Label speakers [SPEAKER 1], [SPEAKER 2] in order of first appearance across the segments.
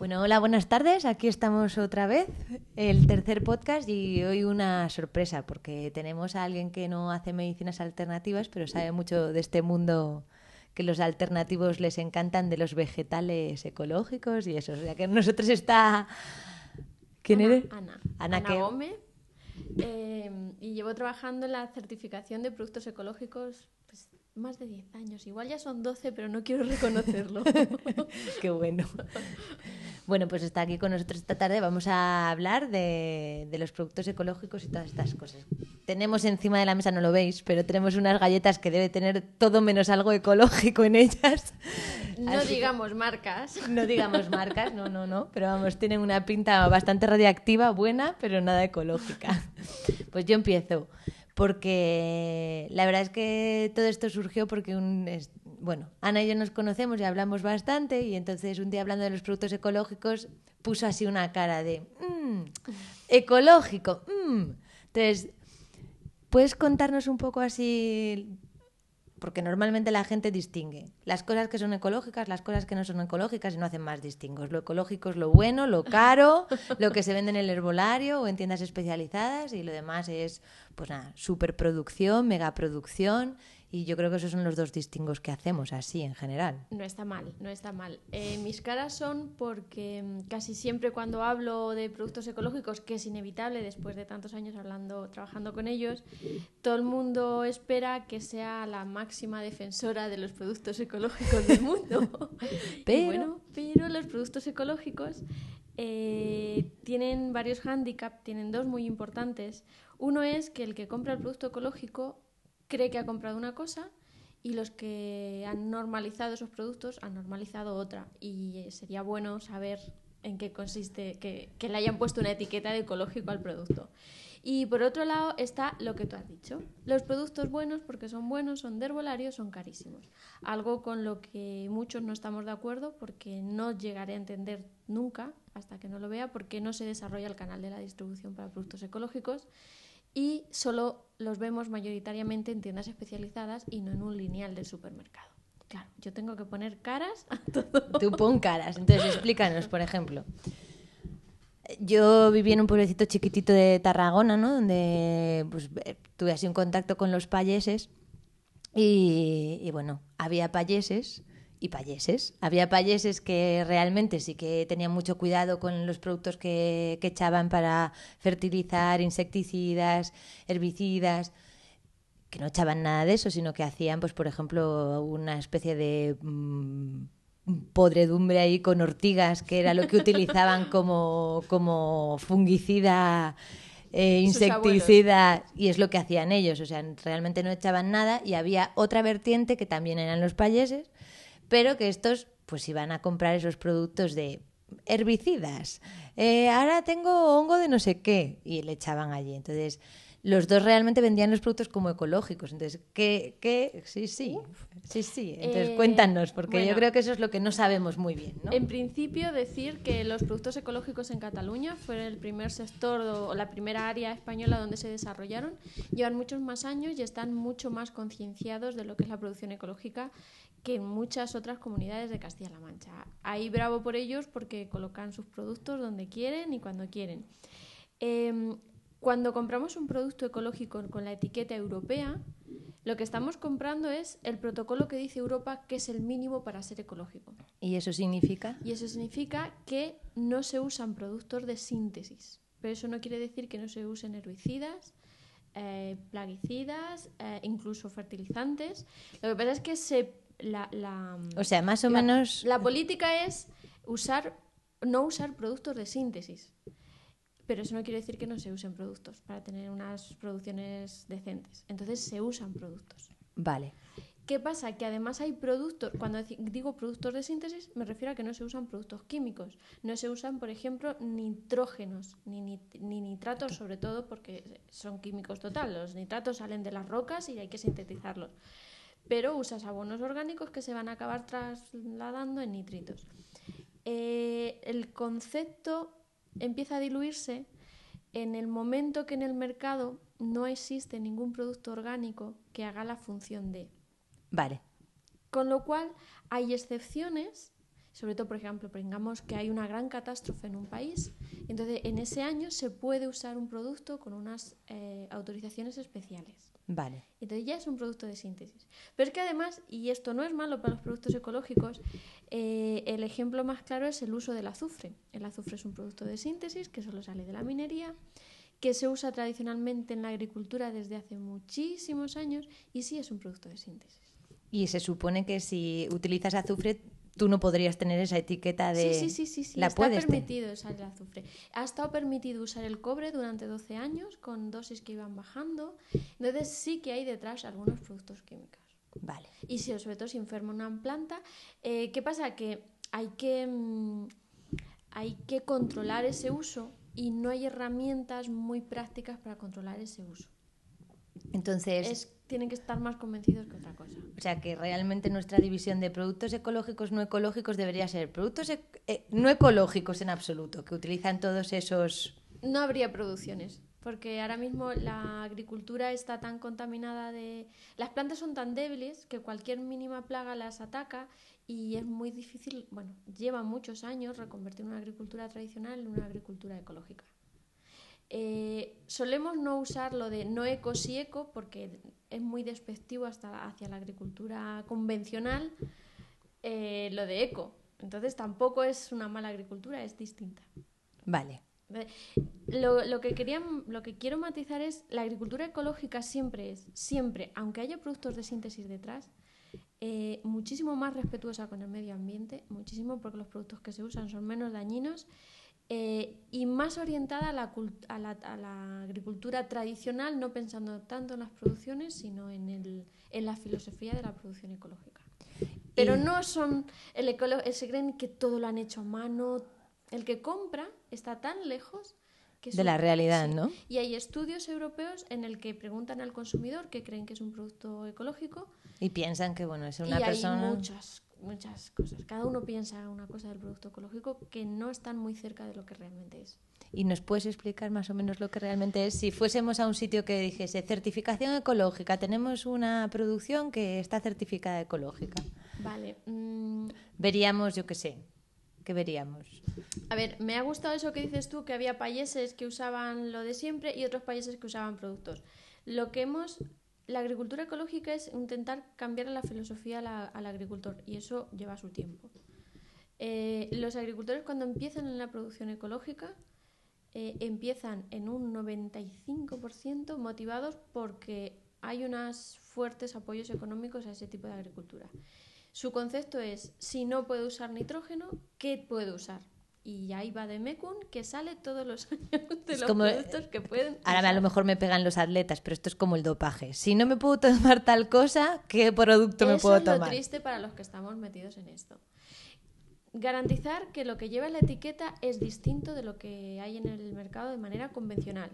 [SPEAKER 1] Bueno, hola, buenas tardes. Aquí estamos otra vez, el tercer podcast y hoy una sorpresa porque tenemos a alguien que no hace medicinas alternativas, pero sabe mucho de este mundo que los alternativos les encantan de los vegetales ecológicos y eso. O sea que nosotros está... ¿Quién
[SPEAKER 2] Ana,
[SPEAKER 1] eres?
[SPEAKER 2] Ana.
[SPEAKER 1] Ana.
[SPEAKER 2] Gómez. Eh, y llevo trabajando en la certificación de productos ecológicos pues, más de 10 años. Igual ya son 12, pero no quiero reconocerlo.
[SPEAKER 1] Qué bueno. Bueno, pues está aquí con nosotros esta tarde. Vamos a hablar de, de los productos ecológicos y todas estas cosas. Tenemos encima de la mesa, no lo veis, pero tenemos unas galletas que debe tener todo menos algo ecológico en ellas.
[SPEAKER 2] no
[SPEAKER 1] Así
[SPEAKER 2] digamos marcas.
[SPEAKER 1] No digamos marcas, no, no, no, pero vamos, tienen una pinta bastante radiactiva, buena, pero nada ecológica. Pues yo empiezo, porque la verdad es que todo esto surgió porque un, bueno, Ana y yo nos conocemos y hablamos bastante y entonces un día hablando de los productos ecológicos puso así una cara de, "Mm, ecológico, mm". Entonces, ¿puedes contarnos un poco así porque normalmente la gente distingue las cosas que son ecológicas, las cosas que no son ecológicas y no hacen más distingos. Lo ecológico es lo bueno, lo caro, lo que se vende en el herbolario o en tiendas especializadas y lo demás es, pues nada, superproducción, megaproducción y yo creo que esos son los dos distingos que hacemos así en general.
[SPEAKER 2] No está mal, no está mal. Eh, mis caras son porque mm, casi siempre cuando hablo de productos ecológicos, que es inevitable después de tantos años hablando, trabajando con ellos, todo el mundo espera que sea la máxima defensora de los productos ecológicos del mundo.
[SPEAKER 1] Pero-
[SPEAKER 2] bueno, pero los productos ecológicos eh, tienen varios hándicaps, tienen dos muy importantes. Uno es que el que compra el producto ecológico cree que ha comprado una cosa y los que han normalizado esos productos han normalizado otra. Y eh, sería bueno saber en qué consiste, que, le hayan puesto una etiqueta de ecológico al producto. Y por otro lado está lo que tú has dicho. Los productos buenos, porque son buenos, son de herbolario, son carísimos. Algo con lo que muchos no estamos de acuerdo porque no llegaré a entender nunca, hasta que no lo vea, porque no se desarrolla el canal de la distribución para productos ecológicos y solo los vemos mayoritariamente en tiendas especializadas y no en un lineal del supermercado. Claro, yo tengo que poner caras a todo.
[SPEAKER 1] Tú pon caras. Entonces, explícanos, por ejemplo. Yo viví en un pueblecito chiquitito de Tarragona, ¿no? Donde pues, eh, tuve así un contacto con los payeses. Y, y, bueno, había payeses y payeses. Había payeses que realmente sí que tenían mucho cuidado con los productos que, que echaban para fertilizar, insecticidas, herbicidas que no echaban nada de eso, sino que hacían, pues, por ejemplo, una especie de mm, podredumbre ahí con ortigas, que era lo que utilizaban como, como fungicida, eh, insecticida, y es lo que hacían ellos. O sea, realmente no echaban nada. Y había otra vertiente que también eran los payeses, pero que estos, pues, iban a comprar esos productos de herbicidas. Eh, ahora tengo hongo de no sé qué, y le echaban allí. Entonces los dos realmente vendían los productos como ecológicos. Entonces, ¿qué? qué? Sí, sí, sí, sí. Entonces,
[SPEAKER 2] Eh,
[SPEAKER 1] cuéntanos, porque yo creo que eso es lo que no sabemos muy bien, ¿no?
[SPEAKER 2] En principio, decir que los productos ecológicos en Cataluña fue el primer sector o la primera área española donde se desarrollaron. Llevan muchos más años y están mucho más concienciados de lo que es la producción ecológica que en muchas otras comunidades de Castilla-La Mancha. Ahí bravo por ellos porque colocan sus productos donde quieren y cuando quieren. Em, cuando compramos un producto ecológico con la etiqueta europea, lo que estamos comprando es el protocolo que dice Europa que es el mínimo para ser ecológico.
[SPEAKER 1] ¿Y eso significa?
[SPEAKER 2] Y eso significa que no se usan productos de síntesis. Pero eso no quiere decir que no se usen herbicidas, eh, plaguicidas, eh, incluso fertilizantes. Lo que pasa es que se, la, la-
[SPEAKER 1] O sea, más o
[SPEAKER 2] la-
[SPEAKER 1] menos...
[SPEAKER 2] la política es usar, no usar productos de síntesis. Pero eso no quiere decir que no se usen productos para tener unas producciones decentes. Entonces se usan productos.
[SPEAKER 1] Vale.
[SPEAKER 2] ¿Qué pasa? Que además hay productos, cuando digo productos de síntesis, me refiero a que no se usan productos químicos. No se usan, por ejemplo, nitrógenos, ni, nit- ni nitratos, sobre todo porque son químicos total. Los nitratos salen de las rocas y hay que sintetizarlos. Pero usas abonos orgánicos que se van a acabar trasladando en nitritos. Eh, el concepto empieza a diluirse en el momento que en el mercado no existe ningún producto orgánico que haga la función de.
[SPEAKER 1] Vale.
[SPEAKER 2] Con lo cual hay excepciones sobre todo, por ejemplo, pongamos que hay una gran catástrofe en un país, entonces en ese año se puede usar un producto con unas eh, autorizaciones especiales.
[SPEAKER 1] Vale.
[SPEAKER 2] Entonces ya es un producto de síntesis. Pero es que además, y esto no es malo para los productos ecológicos, eh, el ejemplo más claro es el uso del azufre. El azufre es un producto de síntesis que solo sale de la minería, que se usa tradicionalmente en la agricultura desde hace muchísimos años y sí es un producto de síntesis.
[SPEAKER 1] Y se supone que si utilizas azufre tú no podrías tener esa etiqueta de...
[SPEAKER 2] Sí, sí, sí, sí,
[SPEAKER 1] ¿La
[SPEAKER 2] está permitido usar el azufre. Ha estado permitido usar el cobre durante 12 años con dosis que iban bajando. Entonces sí que hay detrás algunos productos químicos.
[SPEAKER 1] Vale.
[SPEAKER 2] Y si, sobre todo si enferma una planta, eh, ¿qué pasa? Que hay que, mm, hay que controlar ese uso y no hay herramientas muy prácticas para controlar ese uso.
[SPEAKER 1] Entonces,
[SPEAKER 2] Es, tienen que estar más convencidos que otra cosa.
[SPEAKER 1] o sea que realmente nuestra división de productos ecológicos, no ecológicos debería ser productos ec- eh, no ecológicos en absoluto, que utilizan todos esos...
[SPEAKER 2] No habría producciones, porque ahora mismo la agricultura está tan contaminada de... Las plantas son tan débiles que cualquier mínima plaga las ataca y es muy difícil, bueno, lleva muchos años reconvertir una agricultura tradicional en una agricultura ecológica. Eh, solemos no usar lo de no eco sí eco porque es muy despectivo hasta hacia la agricultura convencional eh, lo de eco. Entonces tampoco es una mala agricultura, es distinta.
[SPEAKER 1] Vale.
[SPEAKER 2] Lo, lo que quería, lo que quiero matizar es la agricultura ecológica siempre es, siempre, aunque haya productos de síntesis detrás, eh, muchísimo más respetuosa con el medio ambiente, muchísimo porque los productos que se usan son menos dañinos eh, y más orientada a la, a, la, a la agricultura tradicional, no pensando tanto en las producciones, sino en, el, en la filosofía de la producción ecológica. Pero
[SPEAKER 1] Y-
[SPEAKER 2] no son, el se creen que todo lo han hecho a mano. El que compra está tan lejos que
[SPEAKER 1] De la realidad,
[SPEAKER 2] sí.
[SPEAKER 1] ¿no?
[SPEAKER 2] Y hay estudios europeos en el que preguntan al consumidor que creen que es un producto ecológico
[SPEAKER 1] Y piensan que, bueno, es una
[SPEAKER 2] y
[SPEAKER 1] persona...
[SPEAKER 2] hay muchas, muchas cosas. Cada uno piensa una cosa del producto ecológico que no están muy cerca de lo que realmente es.
[SPEAKER 1] ¿Y nos puedes explicar más o menos lo que realmente es? Si fuésemos a un sitio que dijese certificación ecológica, tenemos una producción que está certificada ecológica.
[SPEAKER 2] Vale. mm,
[SPEAKER 1] Veríamos, yo qué sé, ¿qué veríamos?
[SPEAKER 2] a ver, me ha gustado eso que dices tú, que había países que usaban lo de siempre y otros países que usaban productos. Lo que hemos... La agricultura ecológica es intentar cambiar la filosofía al agricultor y eso lleva su tiempo. Eh, los agricultores cuando empiezan en la producción ecológica eh, empiezan en un 95% motivados porque hay unos fuertes apoyos económicos a ese tipo de agricultura. Su concepto es, si no puede usar nitrógeno, ¿qué puede usar? Y ahí va de Mekun, que sale todos los años de
[SPEAKER 1] Es
[SPEAKER 2] los
[SPEAKER 1] como-
[SPEAKER 2] productos que pueden
[SPEAKER 1] Ahora a
[SPEAKER 2] usar.
[SPEAKER 1] lo mejor me pegan los atletas, pero esto es como el dopaje. Si no me puedo tomar tal cosa, ¿qué producto me puedo
[SPEAKER 2] es lo
[SPEAKER 1] tomar?
[SPEAKER 2] triste para los que estamos metidos en esto. Garantizar que lo que lleva la etiqueta es distinto de lo que hay en el mercado de manera convencional,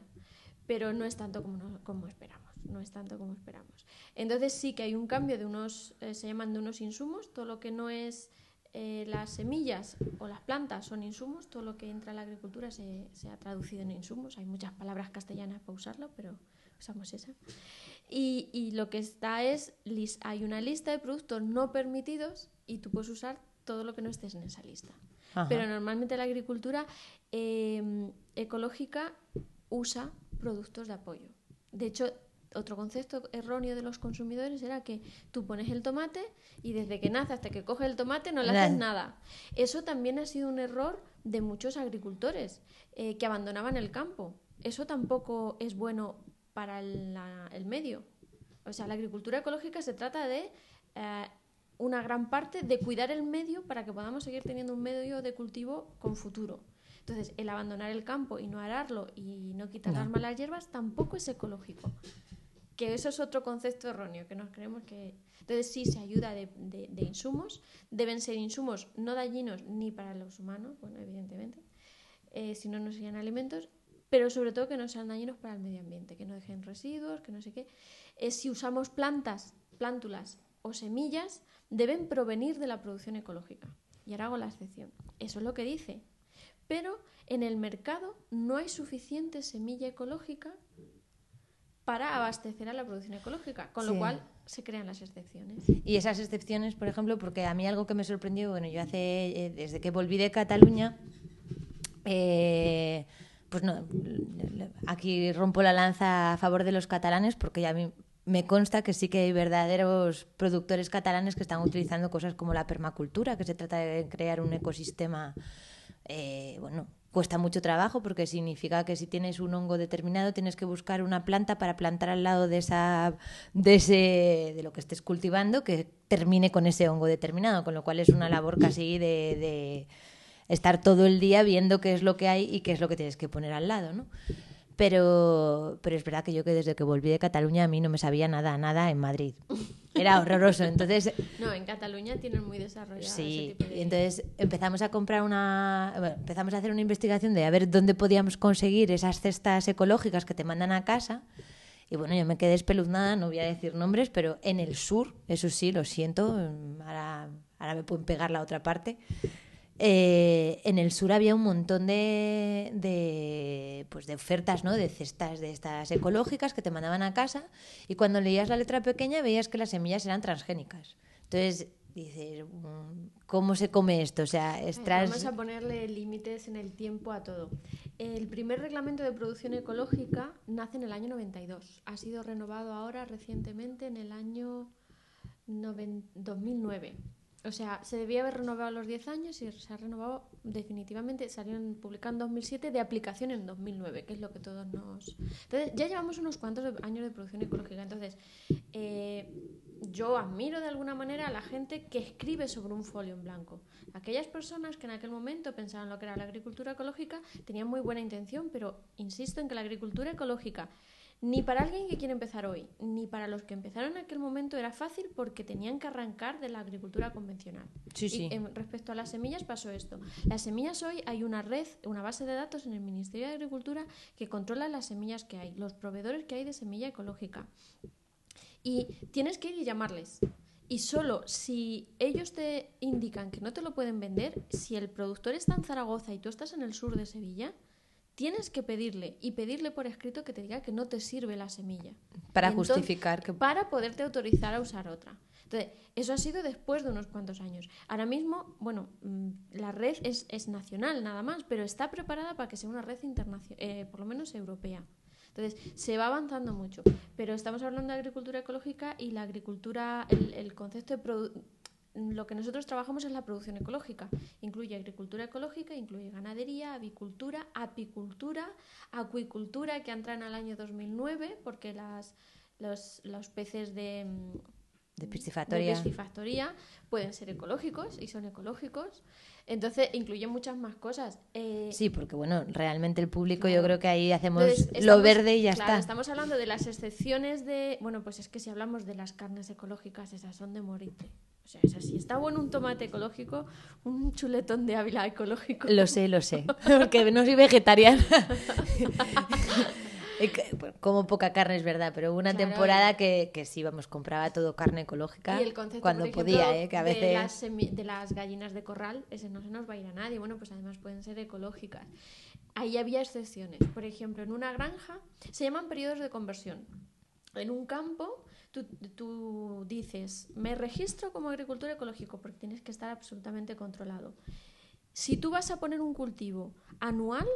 [SPEAKER 2] pero no es tanto como, no- como esperamos. No es tanto como esperamos. Entonces sí que hay un cambio de unos, eh, se llaman de unos insumos, todo lo que no es eh, las semillas o las plantas son insumos, todo lo que entra a la agricultura se, se ha traducido en insumos. Hay muchas palabras castellanas para usarlo, pero usamos esa. Y, y lo que está es, hay una lista de productos no permitidos y tú puedes usar todo lo que no estés en esa lista.
[SPEAKER 1] Ajá.
[SPEAKER 2] Pero normalmente la agricultura eh, ecológica usa productos de apoyo. De hecho, otro concepto erróneo de los consumidores era que tú pones el tomate y desde que nace hasta que coge el tomate no le haces nada. Eso también ha sido un error de muchos agricultores eh, que abandonaban el campo. Eso tampoco es bueno para el, la- el medio. O sea, la agricultura ecológica se trata de eh, una gran parte de cuidar el medio para que podamos seguir teniendo un medio de cultivo con futuro. Entonces, el abandonar el campo y no ararlo y no quitar
[SPEAKER 1] No.
[SPEAKER 2] las malas hierbas tampoco es ecológico. Que eso es otro concepto erróneo, que nos creemos que... Entonces sí se ayuda de, de- insumos, deben ser insumos no dañinos ni para los humanos, bueno, evidentemente, eh, si no, no serían alimentos, pero sobre todo que no sean dañinos para el medio ambiente, que no dejen residuos, que no sé qué. Eh, si usamos plantas, plántulas o semillas, deben provenir de la producción ecológica. Y ahora hago la excepción. Eso es lo que dice. Pero en el mercado no hay suficiente semilla ecológica para abastecer a la producción ecológica, con
[SPEAKER 1] Sí.
[SPEAKER 2] lo cual se crean las excepciones.
[SPEAKER 1] Y esas excepciones, por ejemplo, porque a mí algo que me sorprendió, bueno, yo hace, eh, desde que volví de Cataluña, eh, pues no, aquí rompo la lanza a favor de los catalanes porque a mí me consta que sí que hay verdaderos productores catalanes que están utilizando cosas como la permacultura, que se trata de crear un ecosistema, eh, bueno, cuesta mucho trabajo porque significa que si tienes un hongo determinado tienes que buscar una planta para plantar al lado de esa de ese de lo que estés cultivando que termine con ese hongo determinado, con lo cual es una labor casi de, de estar todo el día viendo qué es lo que hay y qué es lo que tienes que poner al lado, ¿no? Pero, pero es verdad que yo que desde que volví de Cataluña a mí no me sabía nada, nada en Madrid. Era horroroso. Entonces,
[SPEAKER 2] No, en Cataluña tienen muy desarrollado
[SPEAKER 1] Sí,
[SPEAKER 2] ese tipo de...
[SPEAKER 1] entonces empezamos a comprar una, bueno, empezamos a hacer una investigación de a ver dónde podíamos conseguir esas cestas ecológicas que te mandan a casa. Y bueno, yo me quedé espeluznada, no voy a decir nombres, pero en el sur, eso sí, lo siento, ahora, ahora me pueden pegar la otra parte. Eh, en el sur había un montón de, de, pues de ofertas, ¿no? De cestas de estas ecológicas que te mandaban a casa y cuando leías la letra pequeña veías que las semillas eran transgénicas. Entonces dices, mm, ¿cómo se come esto? O sea, es trans...
[SPEAKER 2] Vamos a ponerle límites en el tiempo a todo. El primer reglamento de producción ecológica nace en el año 92. Ha sido renovado ahora recientemente en el año noven- 2009. O sea, se debía haber renovado los 10 años y se ha renovado definitivamente. Salieron publicado en 2007 de aplicación en 2009, que es lo que todos nos. Entonces, ya llevamos unos cuantos años de producción ecológica. Entonces, eh, yo admiro de alguna manera a la gente que escribe sobre un folio en blanco. Aquellas personas que en aquel momento pensaban lo que era la agricultura ecológica tenían muy buena intención, pero insisto en que la agricultura ecológica ni para alguien que quiere empezar hoy, ni para los que empezaron en aquel momento era fácil porque tenían que arrancar de la agricultura convencional.
[SPEAKER 1] Sí, sí.
[SPEAKER 2] Y respecto a las semillas pasó esto. Las semillas hoy hay una red, una base de datos en el Ministerio de Agricultura que controla las semillas que hay, los proveedores que hay de semilla ecológica. Y tienes que ir y llamarles. Y solo si ellos te indican que no te lo pueden vender, si el productor está en Zaragoza y tú estás en el sur de Sevilla, tienes que pedirle y pedirle por escrito que te diga que no te sirve la semilla.
[SPEAKER 1] Para
[SPEAKER 2] entonces-
[SPEAKER 1] justificar que...
[SPEAKER 2] Para poderte autorizar a usar otra. Entonces, eso ha sido después de unos cuantos años. Ahora mismo, bueno, mm, la red es, es nacional nada más, pero está preparada para que sea una red internacional, por lo menos europea. Entonces, se va avanzando mucho. Pero estamos hablando de agricultura ecológica y la agricultura, el, el concepto de produ- lo que nosotros trabajamos es la producción ecológica. Incluye agricultura ecológica, incluye ganadería, avicultura, apicultura, acuicultura, que entran al año 2009, porque las, los, los peces de, mm,
[SPEAKER 1] De
[SPEAKER 2] de
[SPEAKER 1] piscifactoría.
[SPEAKER 2] pueden ser ecológicos y son ecológicos. Entonces, incluye muchas más cosas. Eh,
[SPEAKER 1] Sí, porque bueno, realmente el público yo creo que ahí hacemos
[SPEAKER 2] entonces,
[SPEAKER 1] lo verde y ya
[SPEAKER 2] claro,
[SPEAKER 1] está.
[SPEAKER 2] Estamos hablando de las excepciones de. Bueno, pues es que si hablamos de las carnes ecológicas, esas son de morirte. O sea, es así. Está bueno un tomate ecológico, un chuletón de Ávila ecológico.
[SPEAKER 1] Lo sé, lo sé. Porque no soy vegetariana. Bueno, Como poca carne es verdad, pero hubo una
[SPEAKER 2] Claro.
[SPEAKER 1] temporada que, que sí, vamos, compraba todo carne ecológica
[SPEAKER 2] Y el concepto,
[SPEAKER 1] cuando
[SPEAKER 2] ejemplo,
[SPEAKER 1] podía, ¿eh? que a
[SPEAKER 2] de,
[SPEAKER 1] veces...
[SPEAKER 2] las semi- de las gallinas de corral, ese no se nos va a ir a nadie. Bueno, pues además pueden ser ecológicas. Ahí había excepciones. Por ejemplo, en una granja se llaman periodos de conversión. En un campo, tú, tú dices, me registro como agricultor ecológico porque tienes que estar absolutamente controlado. Si tú vas a poner un cultivo anual,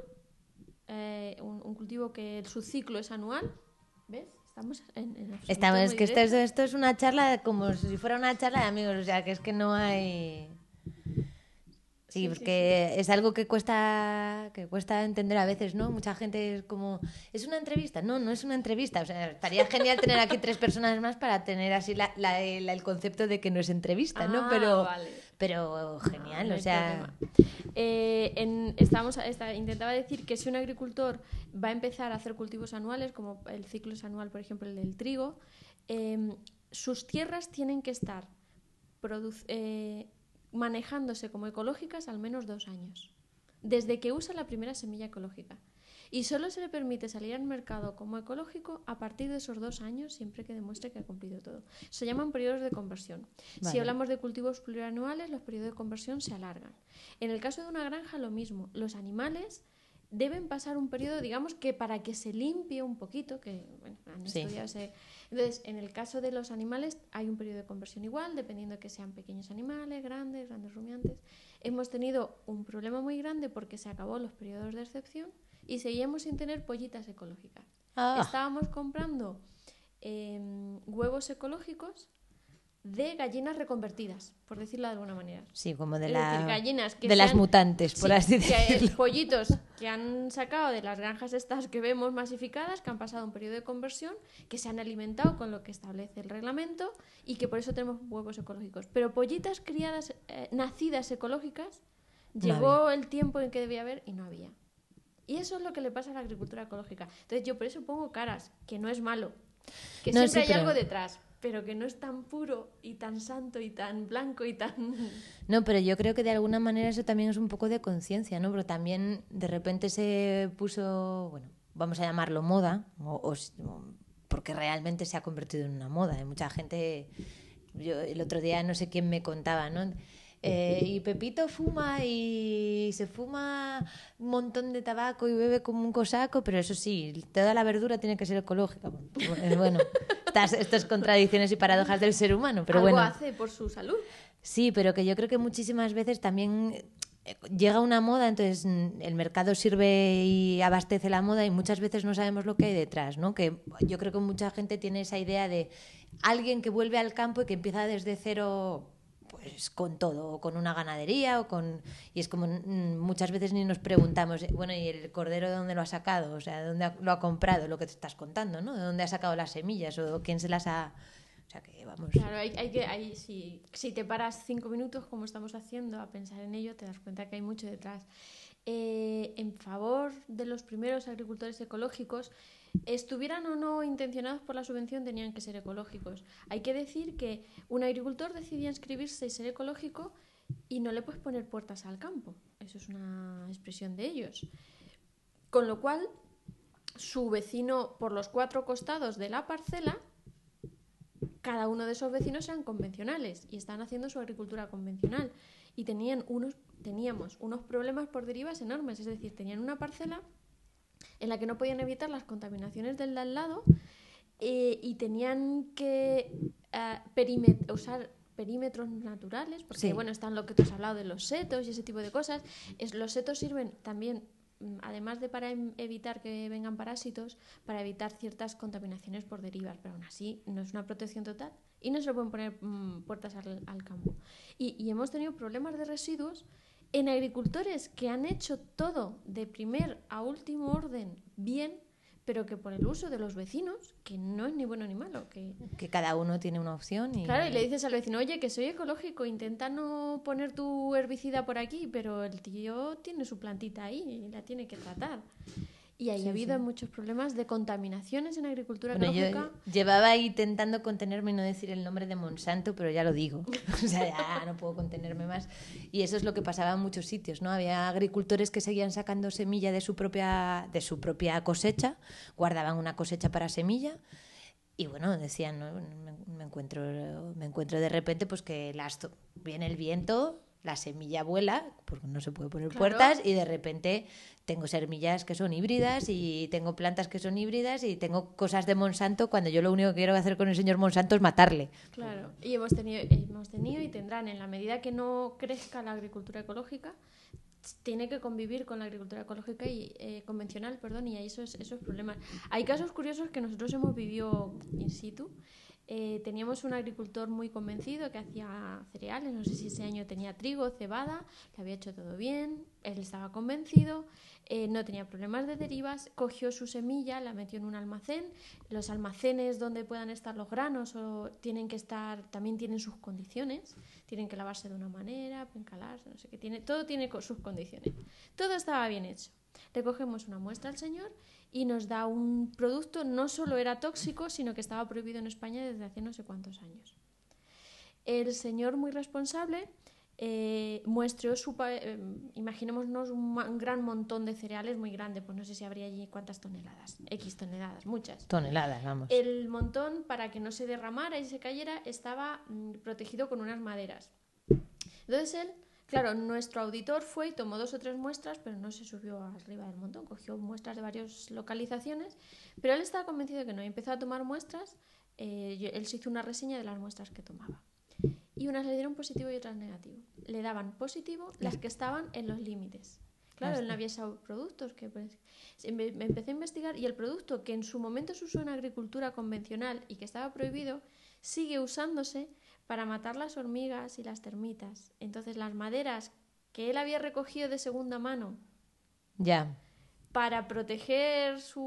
[SPEAKER 2] eh, un, un cultivo que su ciclo es anual, ¿ves? Estamos en, en
[SPEAKER 1] Estamos, es que esto es una charla como si fuera una charla de amigos, o sea, que es que no hay... Sí,
[SPEAKER 2] Sí, sí,
[SPEAKER 1] porque es algo que cuesta que cuesta entender a veces, ¿no? Mucha gente es como, ¿es una entrevista? No, no es una entrevista. O sea, estaría genial tener aquí tres personas más para tener así la- la- el, el concepto de que no es entrevista, ¿no?
[SPEAKER 2] Ah,
[SPEAKER 1] pero,
[SPEAKER 2] vale.
[SPEAKER 1] pero genial,
[SPEAKER 2] No
[SPEAKER 1] o sea...
[SPEAKER 2] Eh, en- estábamos, intentaba decir que si un agricultor va a empezar a hacer cultivos anuales, como el ciclo es anual, por ejemplo, el del trigo, em, sus tierras tienen que estar eh, manejándose como ecológicas al menos dos años, desde que usa la primera semilla ecológica. Y solo se le permite salir al mercado como ecológico a partir de esos dos años, siempre que demuestre que ha cumplido todo. Se llaman periodos de conversión. Si hablamos de cultivos plurianuales, los periodos de conversión se alargan. En el caso de una granja, lo mismo. Los animales deben pasar un periodo, digamos, que para que se limpie un poquito, que bueno, han
[SPEAKER 1] Sí.
[SPEAKER 2] estudiado ese- Entonces, en el caso de los animales hay un periodo de conversión igual, dependiendo de que sean pequeños animales, grandes, grandes rumiantes. Hemos tenido un problema muy grande porque se acabó los periodos de excepción y seguíamos sin tener pollitas ecológicas.
[SPEAKER 1] Ah,
[SPEAKER 2] Estábamos comprando em, huevos ecológicos de gallinas reconvertidas, por decirlo de alguna manera.
[SPEAKER 1] sí, como de, la,
[SPEAKER 2] decir, gallinas que
[SPEAKER 1] de las mutantes, por
[SPEAKER 2] Sí,
[SPEAKER 1] así
[SPEAKER 2] que
[SPEAKER 1] decirlo.
[SPEAKER 2] pollitos que han sacado de las granjas estas que vemos masificadas, que han pasado un periodo de conversión, que se han alimentado con lo que establece el reglamento y que por eso tenemos huevos ecológicos. Pero pollitas criadas, eh, nacidas ecológicas,
[SPEAKER 1] No
[SPEAKER 2] llegó el tiempo en que debía haber y no había. Y eso es lo que le pasa a la agricultura ecológica. Entonces yo por eso pongo caras, que no es malo, que
[SPEAKER 1] No,
[SPEAKER 2] siempre
[SPEAKER 1] sí,
[SPEAKER 2] hay
[SPEAKER 1] pero-
[SPEAKER 2] algo detrás, pero que no es tan puro y tan santo y tan blanco y tan...
[SPEAKER 1] No, pero yo creo que de alguna manera eso también es un poco de conciencia, ¿no? Porque también de repente se puso, bueno, vamos a llamarlo moda, o, o- porque realmente se ha convertido en una moda. Hay mucha gente, yo el otro día no sé quién me contaba, ¿no? Eh, y Pepito fuma y se fuma un montón de tabaco y bebe como un cosaco, pero eso sí, toda la verdura tiene que ser ecológica. Bueno, Bueno, estas, estas contradicciones y paradojas del ser humano, pero
[SPEAKER 2] algo
[SPEAKER 1] bueno.
[SPEAKER 2] hace por su salud.
[SPEAKER 1] Sí, pero que yo creo que muchísimas veces también eh, llega una moda, entonces mm, el mercado sirve y abastece la moda y muchas veces no sabemos lo que hay detrás, ¿no? Que yo creo que mucha gente tiene esa idea de alguien que vuelve al campo y que empieza desde cero pues con todo, o con una ganadería, o con... Y es como mm, muchas veces ni nos preguntamos, eh, bueno, ¿y el cordero de dónde lo ha sacado? O sea, ¿de dónde lo ha comprado? Lo que te estás contando, ¿no? ¿De dónde ha sacado las semillas? ¿O quién se las ha...? O sea, que vamos...
[SPEAKER 2] Claro, hay, hay que, hay, si, si te paras cinco minutos, como estamos haciendo, a pensar en ello, te das cuenta que hay mucho detrás. Eh, en favor de los primeros agricultores ecológicos, estuvieran o no intencionados por la subvención, tenían que ser ecológicos. Hay que decir que un agricultor decidía inscribirse y ser ecológico y no le puedes poner puertas al campo. Eso es una expresión de ellos. Con lo cual, su vecino por los cuatro costados de la parcela cada uno de esos vecinos eran convencionales y están haciendo su agricultura convencional y tenían unos teníamos unos problemas por derivas enormes, es decir, tenían una parcela en la que no podían evitar las contaminaciones del de al lado eh, y tenían que perime- usar perímetros naturales, porque
[SPEAKER 1] Sí.
[SPEAKER 2] bueno, están lo que tú has hablado de los setos y ese tipo de cosas. Es, los setos sirven también, mm, además de para em- evitar que vengan parásitos, para evitar ciertas contaminaciones por derivas, pero aún así no es una protección total y no se pueden poner mm, puertas al, al campo. Y, y hemos tenido problemas de residuos en agricultores que han hecho todo de primer a último orden bien, pero que por el uso de los vecinos, que no es ni bueno ni malo, que
[SPEAKER 1] Que cada uno tiene una opción y...
[SPEAKER 2] Claro, y le dices al vecino, oye, que soy ecológico, intenta no poner tu herbicida por aquí, pero el tío tiene su plantita ahí y la tiene que tratar. Y ahí
[SPEAKER 1] Sí,
[SPEAKER 2] ha habido
[SPEAKER 1] sí.
[SPEAKER 2] muchos problemas de contaminaciones en agricultura
[SPEAKER 1] Bueno, yo llevaba ahí intentando contenerme y no decir el nombre de Monsanto, pero ya lo digo. O sea, ya no puedo contenerme más. Y eso es lo que pasaba en muchos sitios, ¿no? Había agricultores que seguían sacando semilla de su propia, de su propia cosecha, guardaban una cosecha para semilla. Y bueno, decían, ¿no? me, encuentro, me encuentro de repente pues que las, viene el viento, la semilla vuela, porque no se puede poner
[SPEAKER 2] Claro.
[SPEAKER 1] puertas, y de repente tengo semillas que son híbridas y tengo plantas que son híbridas y tengo cosas de Monsanto cuando yo lo único que quiero hacer con el señor Monsanto es matarle.
[SPEAKER 2] Claro, y hemos tenido, hemos tenido y tendrán, en la medida que no crezca la agricultura ecológica, tiene que convivir con la agricultura ecológica y eh, convencional, perdón, y hay esos, esos problemas. Hay casos curiosos que nosotros hemos vivido in situ. Eh, teníamos un agricultor muy convencido que hacía cereales, no sé si ese año tenía trigo, cebada, le había hecho todo bien, él estaba convencido, eh, no tenía problemas de derivas, cogió su semilla, la metió en un almacén, los almacenes donde puedan estar los granos o tienen que estar, también tienen sus condiciones, tienen que lavarse de una manera, encalarse, no sé qué, tiene, todo tiene sus condiciones. Todo estaba bien hecho. Le cogemos una muestra al señor y nos da un producto, no solo era tóxico, sino que estaba prohibido en España desde hace no sé cuántos años. El señor muy responsable eh, muestreó su... eh, imaginémonos un, ma- un gran montón de cereales muy grande, pues no sé si habría allí cuántas toneladas, X toneladas, muchas.
[SPEAKER 1] Toneladas, vamos.
[SPEAKER 2] El montón, para que no se derramara y se cayera, estaba mm, protegido con unas maderas. Entonces él, Claro, nuestro auditor fue y tomó dos o tres muestras, pero no se subió arriba del montón. Cogió muestras de varias localizaciones, pero él estaba convencido de que no. Y empezó a tomar muestras. eh, él se hizo una reseña de las muestras que tomaba. Y unas le dieron positivo y otras negativo. Le daban positivo las que estaban en los límites. Claro, él no había usado productos que pues, me empecé a investigar y el producto que en su momento se usó en agricultura convencional y que estaba prohibido sigue usándose para matar las hormigas y las termitas. Entonces las maderas que él había recogido de segunda mano
[SPEAKER 1] Ya.
[SPEAKER 2] para proteger su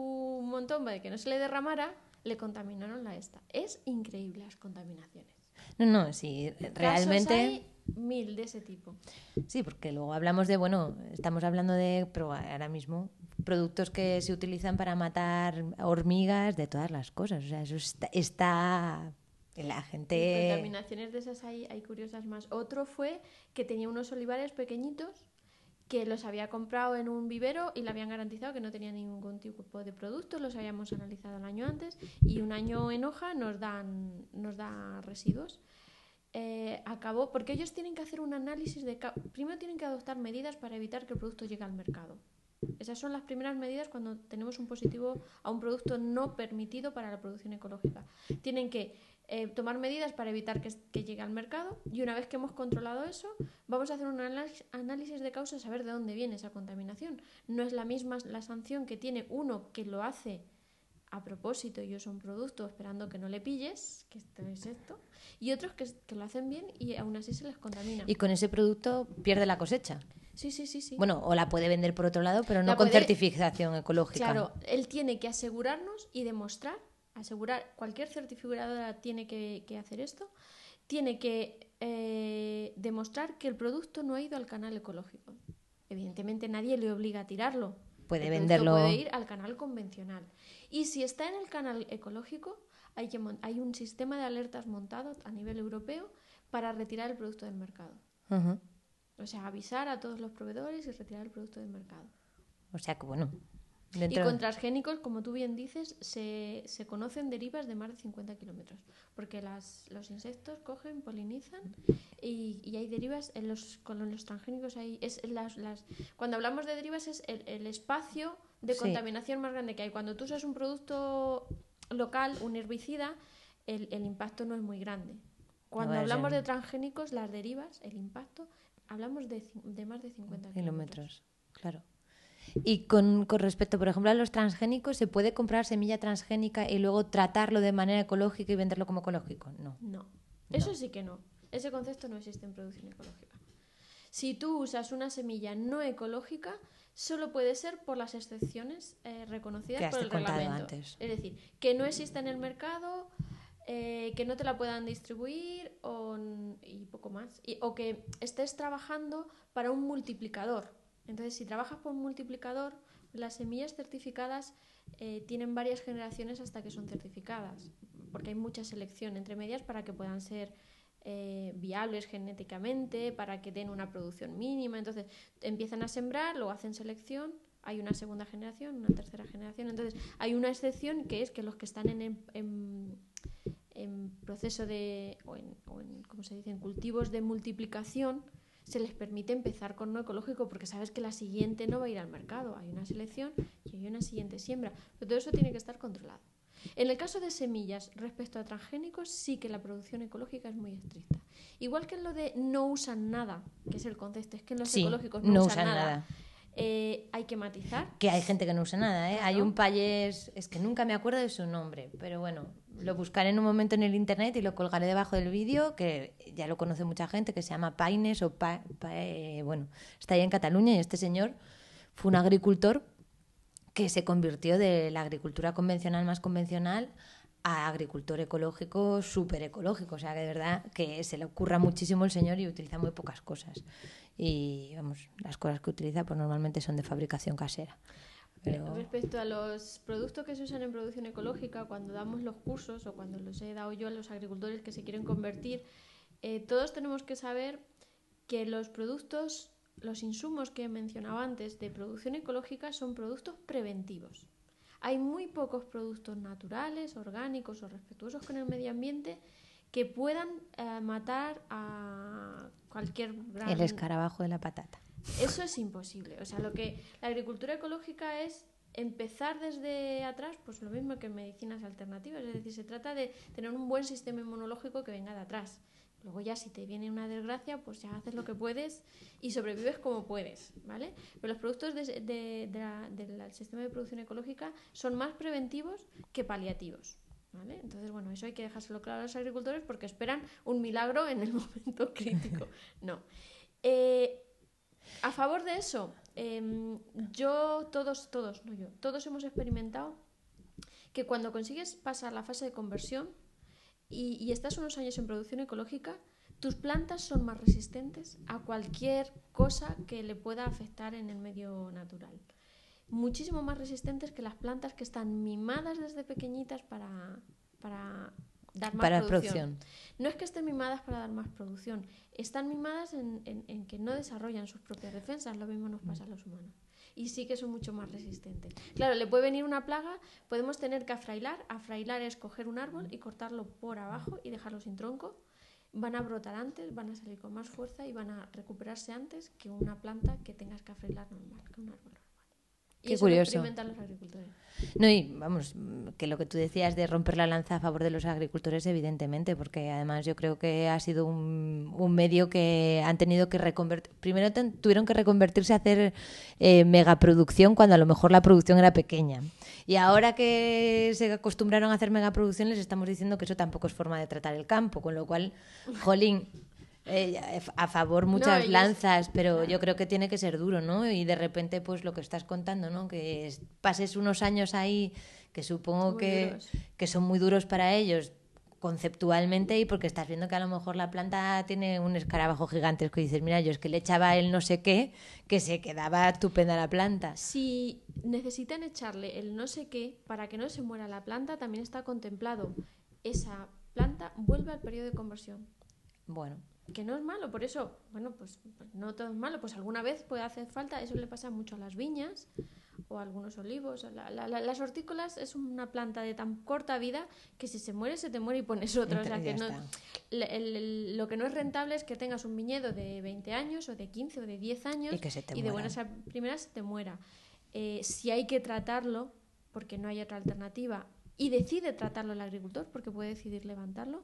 [SPEAKER 2] montón de que no se le derramara, le contaminaron la esta. Es increíble las contaminaciones.
[SPEAKER 1] No, no, sí, realmente.
[SPEAKER 2] hay mil de ese tipo.
[SPEAKER 1] Sí, porque luego hablamos de, bueno, estamos hablando de, pero ahora mismo, productos que se utilizan para matar hormigas de todas las cosas. O sea, eso está. está la gente.
[SPEAKER 2] Contaminaciones de esas hay, hay curiosas más. Otro fue que tenía unos olivares pequeñitos que los había comprado en un vivero y le habían garantizado que no tenía ningún tipo de producto, los habíamos analizado el año antes y un año en hoja nos dan nos da residuos. Eh, acabó porque ellos tienen que hacer un análisis de primero tienen que adoptar medidas para evitar que el producto llegue al mercado. Esas son las primeras medidas cuando tenemos un positivo a un producto no permitido para la producción ecológica. Tienen que eh, tomar medidas para evitar que, que llegue al mercado y una vez que hemos controlado eso, vamos a hacer un análisis de causa, saber de dónde viene esa contaminación. No es la misma la sanción que tiene uno que lo hace a propósito y usa un producto esperando que no le pilles, que esto es esto, y otros que, que lo hacen bien y aún así se les contamina.
[SPEAKER 1] Y con ese producto pierde la cosecha.
[SPEAKER 2] Sí, sí, sí, sí.
[SPEAKER 1] Bueno, o la puede vender por otro lado, pero no
[SPEAKER 2] La
[SPEAKER 1] con
[SPEAKER 2] puede-
[SPEAKER 1] certificación ecológica.
[SPEAKER 2] Claro, él tiene que asegurarnos y demostrar, asegurar, cualquier certificadora tiene que, que hacer esto, tiene que eh, demostrar que el producto no ha ido al canal ecológico. Evidentemente nadie le obliga a tirarlo.
[SPEAKER 1] Puede
[SPEAKER 2] El
[SPEAKER 1] venderlo.
[SPEAKER 2] Puede ir al canal convencional. Y si está en el canal ecológico, hay, que hay un sistema de alertas montado a nivel europeo para retirar el producto del mercado. O sea, avisar a todos los proveedores y retirar el producto del mercado.
[SPEAKER 1] O sea que, bueno.
[SPEAKER 2] Y con transgénicos, como tú bien dices, se, se conocen derivas de más de 50 kilómetros, porque las, los insectos cogen, polinizan y, y hay derivas en los, con los transgénicos. Hay, es las, las, cuando hablamos de derivas es el, el espacio de
[SPEAKER 1] Sí.
[SPEAKER 2] contaminación más grande que hay. Cuando tú usas un producto local, un herbicida, el, el impacto no es muy grande. Cuando hablamos de transgénicos, las derivas, el impacto, hablamos de, de más de 50 kilómetros.
[SPEAKER 1] kilómetros. Claro. Y con, con respecto, por ejemplo, a los transgénicos, ¿se puede comprar semilla transgénica y luego tratarlo de manera ecológica y venderlo como ecológico? No.
[SPEAKER 2] No, eso sí que no. Ese concepto no existe en producción ecológica. Si tú usas una semilla no ecológica, solo puede ser por las excepciones eh, reconocidas
[SPEAKER 1] Que has
[SPEAKER 2] por el reglamento.
[SPEAKER 1] antes.
[SPEAKER 2] Es decir, que no exista en el mercado, eh, que no te la puedan distribuir o y poco más. Y- o que estés trabajando para un multiplicador. Entonces, si trabajas por un multiplicador, las semillas certificadas eh, tienen varias generaciones hasta que son certificadas, porque hay mucha selección entre medias para que puedan ser eh, viables genéticamente, para que den una producción mínima. Entonces, empiezan a sembrar, luego hacen selección, hay una segunda generación, una tercera generación. Entonces, hay una excepción que es que los que están en, proceso de, o en, o en, ¿cómo se dice?, en cultivos de multiplicación, se les permite empezar con no ecológico porque sabes que la siguiente no va a ir al mercado. Hay una selección y hay una siguiente siembra. Pero todo eso tiene que estar controlado. En el caso de semillas respecto a transgénicos, sí que la producción ecológica es muy estricta. Igual que en lo de no usan nada, que es el concepto, es que en los
[SPEAKER 1] Sí,
[SPEAKER 2] ecológicos no,
[SPEAKER 1] no
[SPEAKER 2] usan,
[SPEAKER 1] usan
[SPEAKER 2] nada.
[SPEAKER 1] nada.
[SPEAKER 2] Eh, hay que matizar.
[SPEAKER 1] Que hay gente que no usa nada, ¿eh? Hay un payés, es que nunca me acuerdo de su nombre, pero bueno, lo buscaré en un momento en el internet y lo colgaré debajo del vídeo, que ya lo conoce mucha gente, que se llama Paines o Pa- eh, bueno, está ahí en Cataluña y este señor fue un agricultor que se convirtió de la agricultura convencional más convencional a agricultor ecológico súper ecológico. O sea, que de verdad que se le ocurra muchísimo el señor y utiliza muy pocas cosas. Y vamos, las cosas que utiliza pues normalmente son de fabricación casera. Pero
[SPEAKER 2] Respecto a los productos que se usan en producción ecológica, cuando damos los cursos o cuando los he dado yo a los agricultores que se quieren convertir, eh, todos tenemos que saber que los productos, los insumos que he mencionado antes de producción ecológica son productos preventivos. Hay muy pocos productos naturales, orgánicos o respetuosos con el medio ambiente que puedan eh, matar a cualquier gran...
[SPEAKER 1] El escarabajo de la patata.
[SPEAKER 2] Eso es imposible. O sea, lo que la agricultura ecológica es empezar desde atrás, pues lo mismo que medicinas alternativas. Es decir, se trata de tener un buen sistema inmunológico que venga de atrás. Luego ya si te viene una desgracia, pues ya haces lo que puedes y sobrevives como puedes, ¿vale? Pero los productos del sistema de producción ecológica son más preventivos que paliativos. ¿Vale? Entonces, bueno, eso hay que dejárselo claro a los agricultores porque esperan un milagro en el momento crítico. No. Eh, a favor de eso, em, yo, todos, todos, no yo, todos hemos experimentado que cuando consigues pasar la fase de conversión y, y estás unos años en producción ecológica, tus plantas son más resistentes a cualquier cosa que le pueda afectar en el medio natural. Muchísimo más resistentes que las plantas que están mimadas desde pequeñitas para, para dar más para producción. No es que estén mimadas para dar más producción, están mimadas en, en, que no desarrollan sus propias defensas, lo mismo nos pasa a los humanos. Y sí que son mucho más resistentes. Claro, le puede venir una plaga, podemos tener que afrailar. Afrailar es coger un árbol y cortarlo por abajo y dejarlo sin tronco. Van a brotar antes, van a salir con más fuerza y van a recuperarse antes que una planta que tengas que afrailar normal, que un árbol.
[SPEAKER 1] Qué curioso.
[SPEAKER 2] los agricultores.
[SPEAKER 1] No, y vamos, que lo que tú decías de romper la lanza a favor de los agricultores, evidentemente, porque además yo creo que ha sido un, un medio que han tenido que reconvertir. Primero tuvieron que reconvertirse a hacer eh, megaproducción cuando a lo mejor la producción era pequeña. Y ahora que se acostumbraron a hacer megaproducción, les estamos diciendo que eso tampoco es forma de tratar el campo, con lo cual, jolín, eh, a favor muchas lanzas, pero yo creo que tiene que ser duro, ¿no? Y de repente, pues lo que estás contando, ¿no? Que pases unos años ahí que supongo que, que, son muy duros para ellos conceptualmente y porque estás viendo que a lo mejor la planta tiene un escarabajo gigantesco y dices, mira, yo es que le echaba el no sé qué, que se quedaba estupenda la planta.
[SPEAKER 2] Si necesitan echarle el no sé qué para que no se muera la planta, también está contemplado. Esa planta vuelve al periodo de conversión.
[SPEAKER 1] Bueno,
[SPEAKER 2] que no es malo, por eso, bueno, pues, no todo es malo, pues alguna vez puede hacer falta, eso le pasa mucho a las viñas o a algunos olivos. las hortícolas es una planta de tan corta vida que si se muere, se te muere y pones otra. O sea, que no, lo que no es rentable es que tengas un viñedo de 20 años o de 15 o de 10 años y, de buenas a primeras se te muera. Eh, si hay que tratarlo, porque no hay otra alternativa, y decide tratarlo el agricultor, porque puede decidir levantarlo,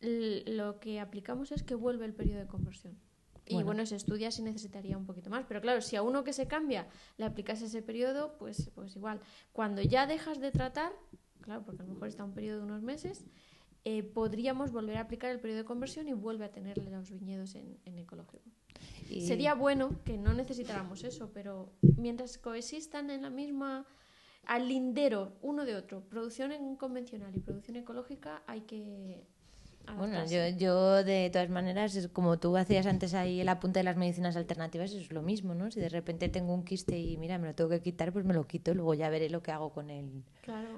[SPEAKER 2] lo que aplicamos es que vuelve el periodo de conversión. Y bueno, se estudia si necesitaría un poquito más. Pero claro, si a uno que se cambia le aplicas ese periodo, pues, pues igual. Cuando ya dejas de tratar, claro, porque a lo mejor está un periodo de unos meses, eh, podríamos volver a aplicar el periodo de conversión y vuelve a tenerle los viñedos en, ecológico. Sería bueno que no necesitáramos eso, pero mientras coexistan en la misma al lindero uno de otro, producción convencional y producción ecológica, hay que
[SPEAKER 1] bueno, yo, yo de todas maneras, como tú hacías antes ahí el apunte de las medicinas alternativas, es lo mismo, ¿no? Si de repente tengo un quiste y mira, me lo tengo que quitar, pues me lo quito, luego ya veré lo que hago con el,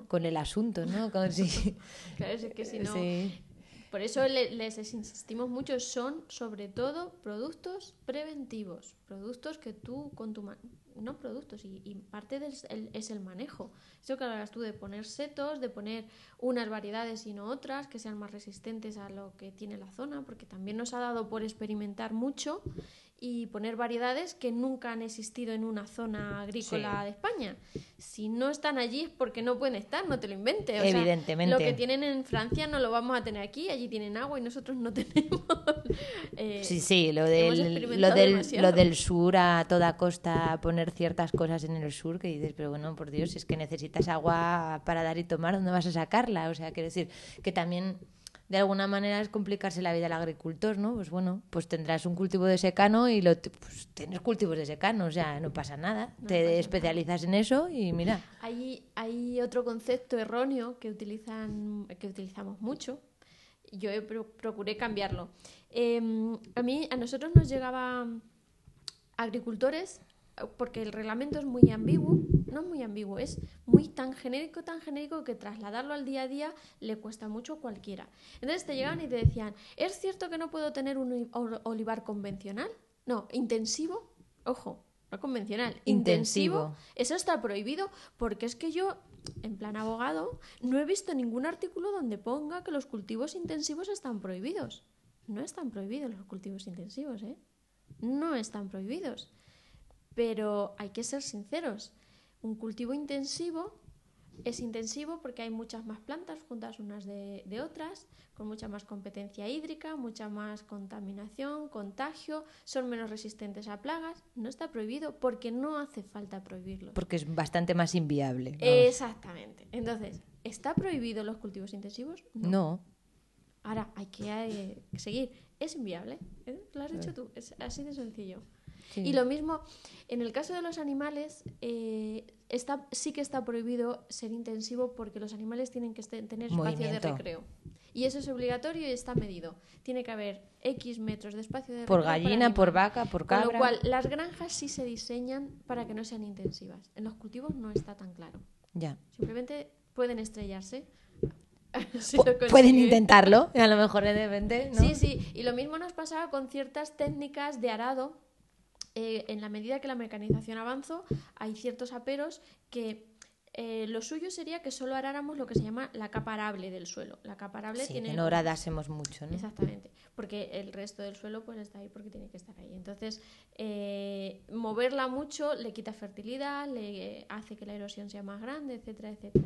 [SPEAKER 1] con el asunto, ¿no?
[SPEAKER 2] Como si... claro, es que si no... Por eso les insistimos mucho, son sobre todo productos preventivos, productos que tú con tu no productos y, parte del, es el manejo. Eso que hablas tú de poner setos, de poner unas variedades y no otras que sean más resistentes a lo que tiene la zona, porque también nos ha dado por experimentar mucho y poner variedades que nunca han existido en una zona agrícola de España. Si no están allí es porque no pueden estar, no te lo inventes.
[SPEAKER 1] Evidentemente.
[SPEAKER 2] lo que tienen en Francia no lo vamos a tener aquí, allí tienen agua y nosotros no tenemos.
[SPEAKER 1] Eh, sí, sí, lo del, lo, del, lo del sur a toda costa, poner ciertas cosas en el sur que dices, pero bueno, por Dios, si es que necesitas agua para dar y tomar, ¿dónde vas a sacarla? O sea, quiero decir que también de alguna manera es complicarse la vida al agricultor, ¿no? Pues bueno, pues tendrás un cultivo de secano y lo pues tienes cultivos de secano, o sea, no pasa nada. Te especializas en eso y mira.
[SPEAKER 2] Hay, hay otro concepto erróneo que utilizan que utilizamos mucho. Yo procuré cambiarlo. Em, a mí, a nosotros nos llegaban agricultores porque el reglamento es muy ambiguo, no es muy ambiguo, es muy tan genérico, tan genérico que trasladarlo al día a día le cuesta mucho a cualquiera. Entonces te llegaban y te decían, ¿es cierto que no puedo tener un olivar convencional? No, intensivo, ojo, no convencional,
[SPEAKER 1] Intensivo.
[SPEAKER 2] intensivo. Eso está prohibido porque es que yo, en plan abogado, no he visto ningún artículo donde ponga que los cultivos intensivos están prohibidos. No están prohibidos los cultivos intensivos, ¿eh? No están prohibidos. Pero hay que ser sinceros. Un cultivo intensivo es intensivo porque hay muchas más plantas juntas unas de, de otras, con mucha más competencia hídrica, mucha más contaminación, contagio, son menos resistentes a plagas. No está prohibido porque no hace falta prohibirlo.
[SPEAKER 1] Porque es bastante más inviable. vamos.
[SPEAKER 2] Exactamente. Entonces, ¿está prohibido los cultivos intensivos?
[SPEAKER 1] no.
[SPEAKER 2] Ahora, hay que eh, seguir. Es inviable. ¿eh? Lo has dicho tú. Es así de sencillo.
[SPEAKER 1] Sí.
[SPEAKER 2] Y lo mismo, en el caso de los animales, eh, está, sí que está prohibido ser intensivo porque los animales tienen que este- tener espacio
[SPEAKER 1] Movimiento.
[SPEAKER 2] de recreo. Y eso es obligatorio y está medido. Tiene que haber X metros de espacio de
[SPEAKER 1] Por
[SPEAKER 2] recreo para
[SPEAKER 1] gallina, por vaca, por
[SPEAKER 2] Con
[SPEAKER 1] cabra.
[SPEAKER 2] lo cual, las granjas sí se diseñan para que no sean intensivas. En los cultivos no está tan claro.
[SPEAKER 1] Ya.
[SPEAKER 2] Simplemente pueden estrellarse. Si
[SPEAKER 1] Pueden intentarlo, a lo mejor de repente, ¿no?
[SPEAKER 2] Sí, sí. Y lo mismo nos pasaba con ciertas técnicas de arado. Eh, en la medida que la mecanización avanzó, hay ciertos aperos que eh, lo suyo sería que solo aráramos lo que se llama la capa arable del suelo. La capa arable
[SPEAKER 1] Sí,
[SPEAKER 2] tiene
[SPEAKER 1] que no horadásemos mucho, ¿no?
[SPEAKER 2] Exactamente, porque el resto del suelo pues está ahí porque tiene que estar ahí. Entonces, eh, moverla mucho le quita fertilidad, le hace que la erosión sea más grande, etcétera, etcétera.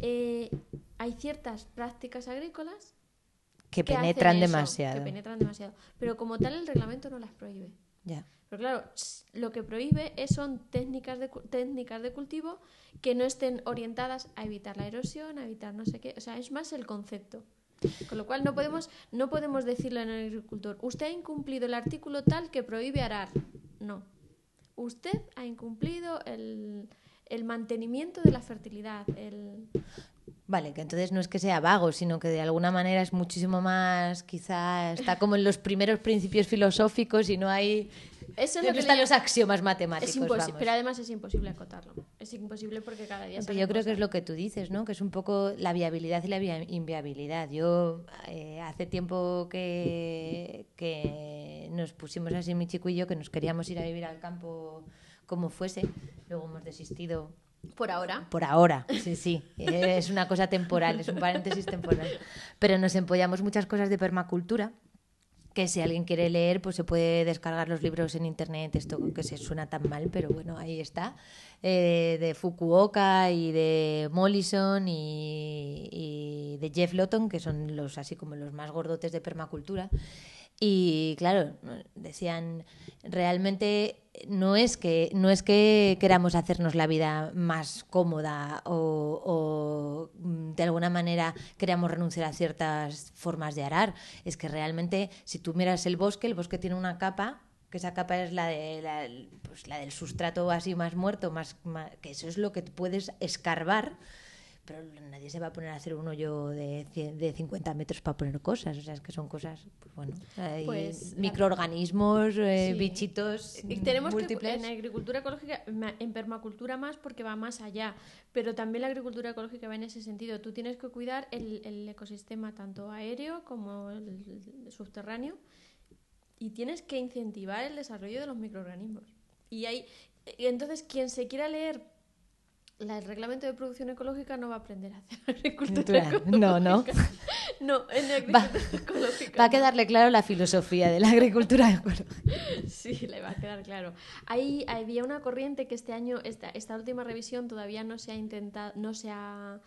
[SPEAKER 2] Eh, hay ciertas prácticas agrícolas
[SPEAKER 1] Que penetran
[SPEAKER 2] eso,
[SPEAKER 1] demasiado.
[SPEAKER 2] Que penetran demasiado. Pero como tal el reglamento no las prohíbe. Pero claro, lo que prohíbe es- son técnicas de, técnicas de cultivo que no estén orientadas a evitar la erosión, a evitar no sé qué. O sea, es más el concepto. Con lo cual no podemos, no podemos decirle al agricultor, usted ha incumplido el artículo tal que prohíbe arar. No. Usted ha incumplido el, el mantenimiento de la fertilidad. El...
[SPEAKER 1] Vale, que entonces no es que sea vago, sino que de alguna manera es muchísimo más, quizá está como en los primeros principios filosóficos y no hay...
[SPEAKER 2] Eso es lo que
[SPEAKER 1] están
[SPEAKER 2] le-
[SPEAKER 1] los axiomas matemáticos,
[SPEAKER 2] es imposible,
[SPEAKER 1] vamos.
[SPEAKER 2] pero además es imposible acotarlo. Es imposible porque cada día
[SPEAKER 1] Pero yo creo que es lo que tú dices, ¿no? Que es un poco la viabilidad y la via- inviabilidad. Yo eh, hace tiempo que, que nos pusimos así mi chico y yo que nos queríamos ir a vivir al campo como fuese. Luego hemos desistido
[SPEAKER 2] Por ahora.
[SPEAKER 1] por ahora. Sí, sí. Es una cosa temporal, es un paréntesis temporal. Pero nos empollamos muchas cosas de permacultura que si alguien quiere leer, pues se puede descargar los libros en internet, esto que se suena tan mal, pero bueno, ahí está, eh, de Fukuoka y de Mollison y, y de Jeff Lawton, que son los así como los más gordotes de permacultura. Y claro, decían, realmente no es que, no es que queramos hacernos la vida más cómoda o, o, mm, de alguna manera queramos renunciar a ciertas formas de arar. Es que realmente, si tú miras el bosque, el bosque tiene una capa, que esa capa es la, de, la, pues la del sustrato así más muerto, más, que eso es lo que puedes escarbar pero nadie se va a poner a hacer un hoyo de, cien- de 50 metros para poner cosas. O sea, es que son cosas, pues bueno, hay
[SPEAKER 2] Pues,
[SPEAKER 1] microorganismos, eh,
[SPEAKER 2] Sí.
[SPEAKER 1] bichitos
[SPEAKER 2] Y tenemos que
[SPEAKER 1] múltiples.
[SPEAKER 2] en agricultura ecológica, en permacultura más porque va más allá, pero también la agricultura ecológica va en ese sentido. Tú tienes que cuidar el, el ecosistema tanto aéreo como el, el subterráneo y tienes que incentivar el desarrollo de los microorganismos. Y hay entonces quien se quiera leer la- el reglamento de producción ecológica no va a aprender a hacer agricultura.
[SPEAKER 1] No, no.
[SPEAKER 2] No, en
[SPEAKER 1] Va,
[SPEAKER 2] agricultura ecológica.
[SPEAKER 1] va a quedarle claro la filosofía de la agricultura ecológica.
[SPEAKER 2] Sí, le va a quedar claro. Hay, había una corriente que este año, esta, esta última revisión todavía no se ha intentado, no se ha,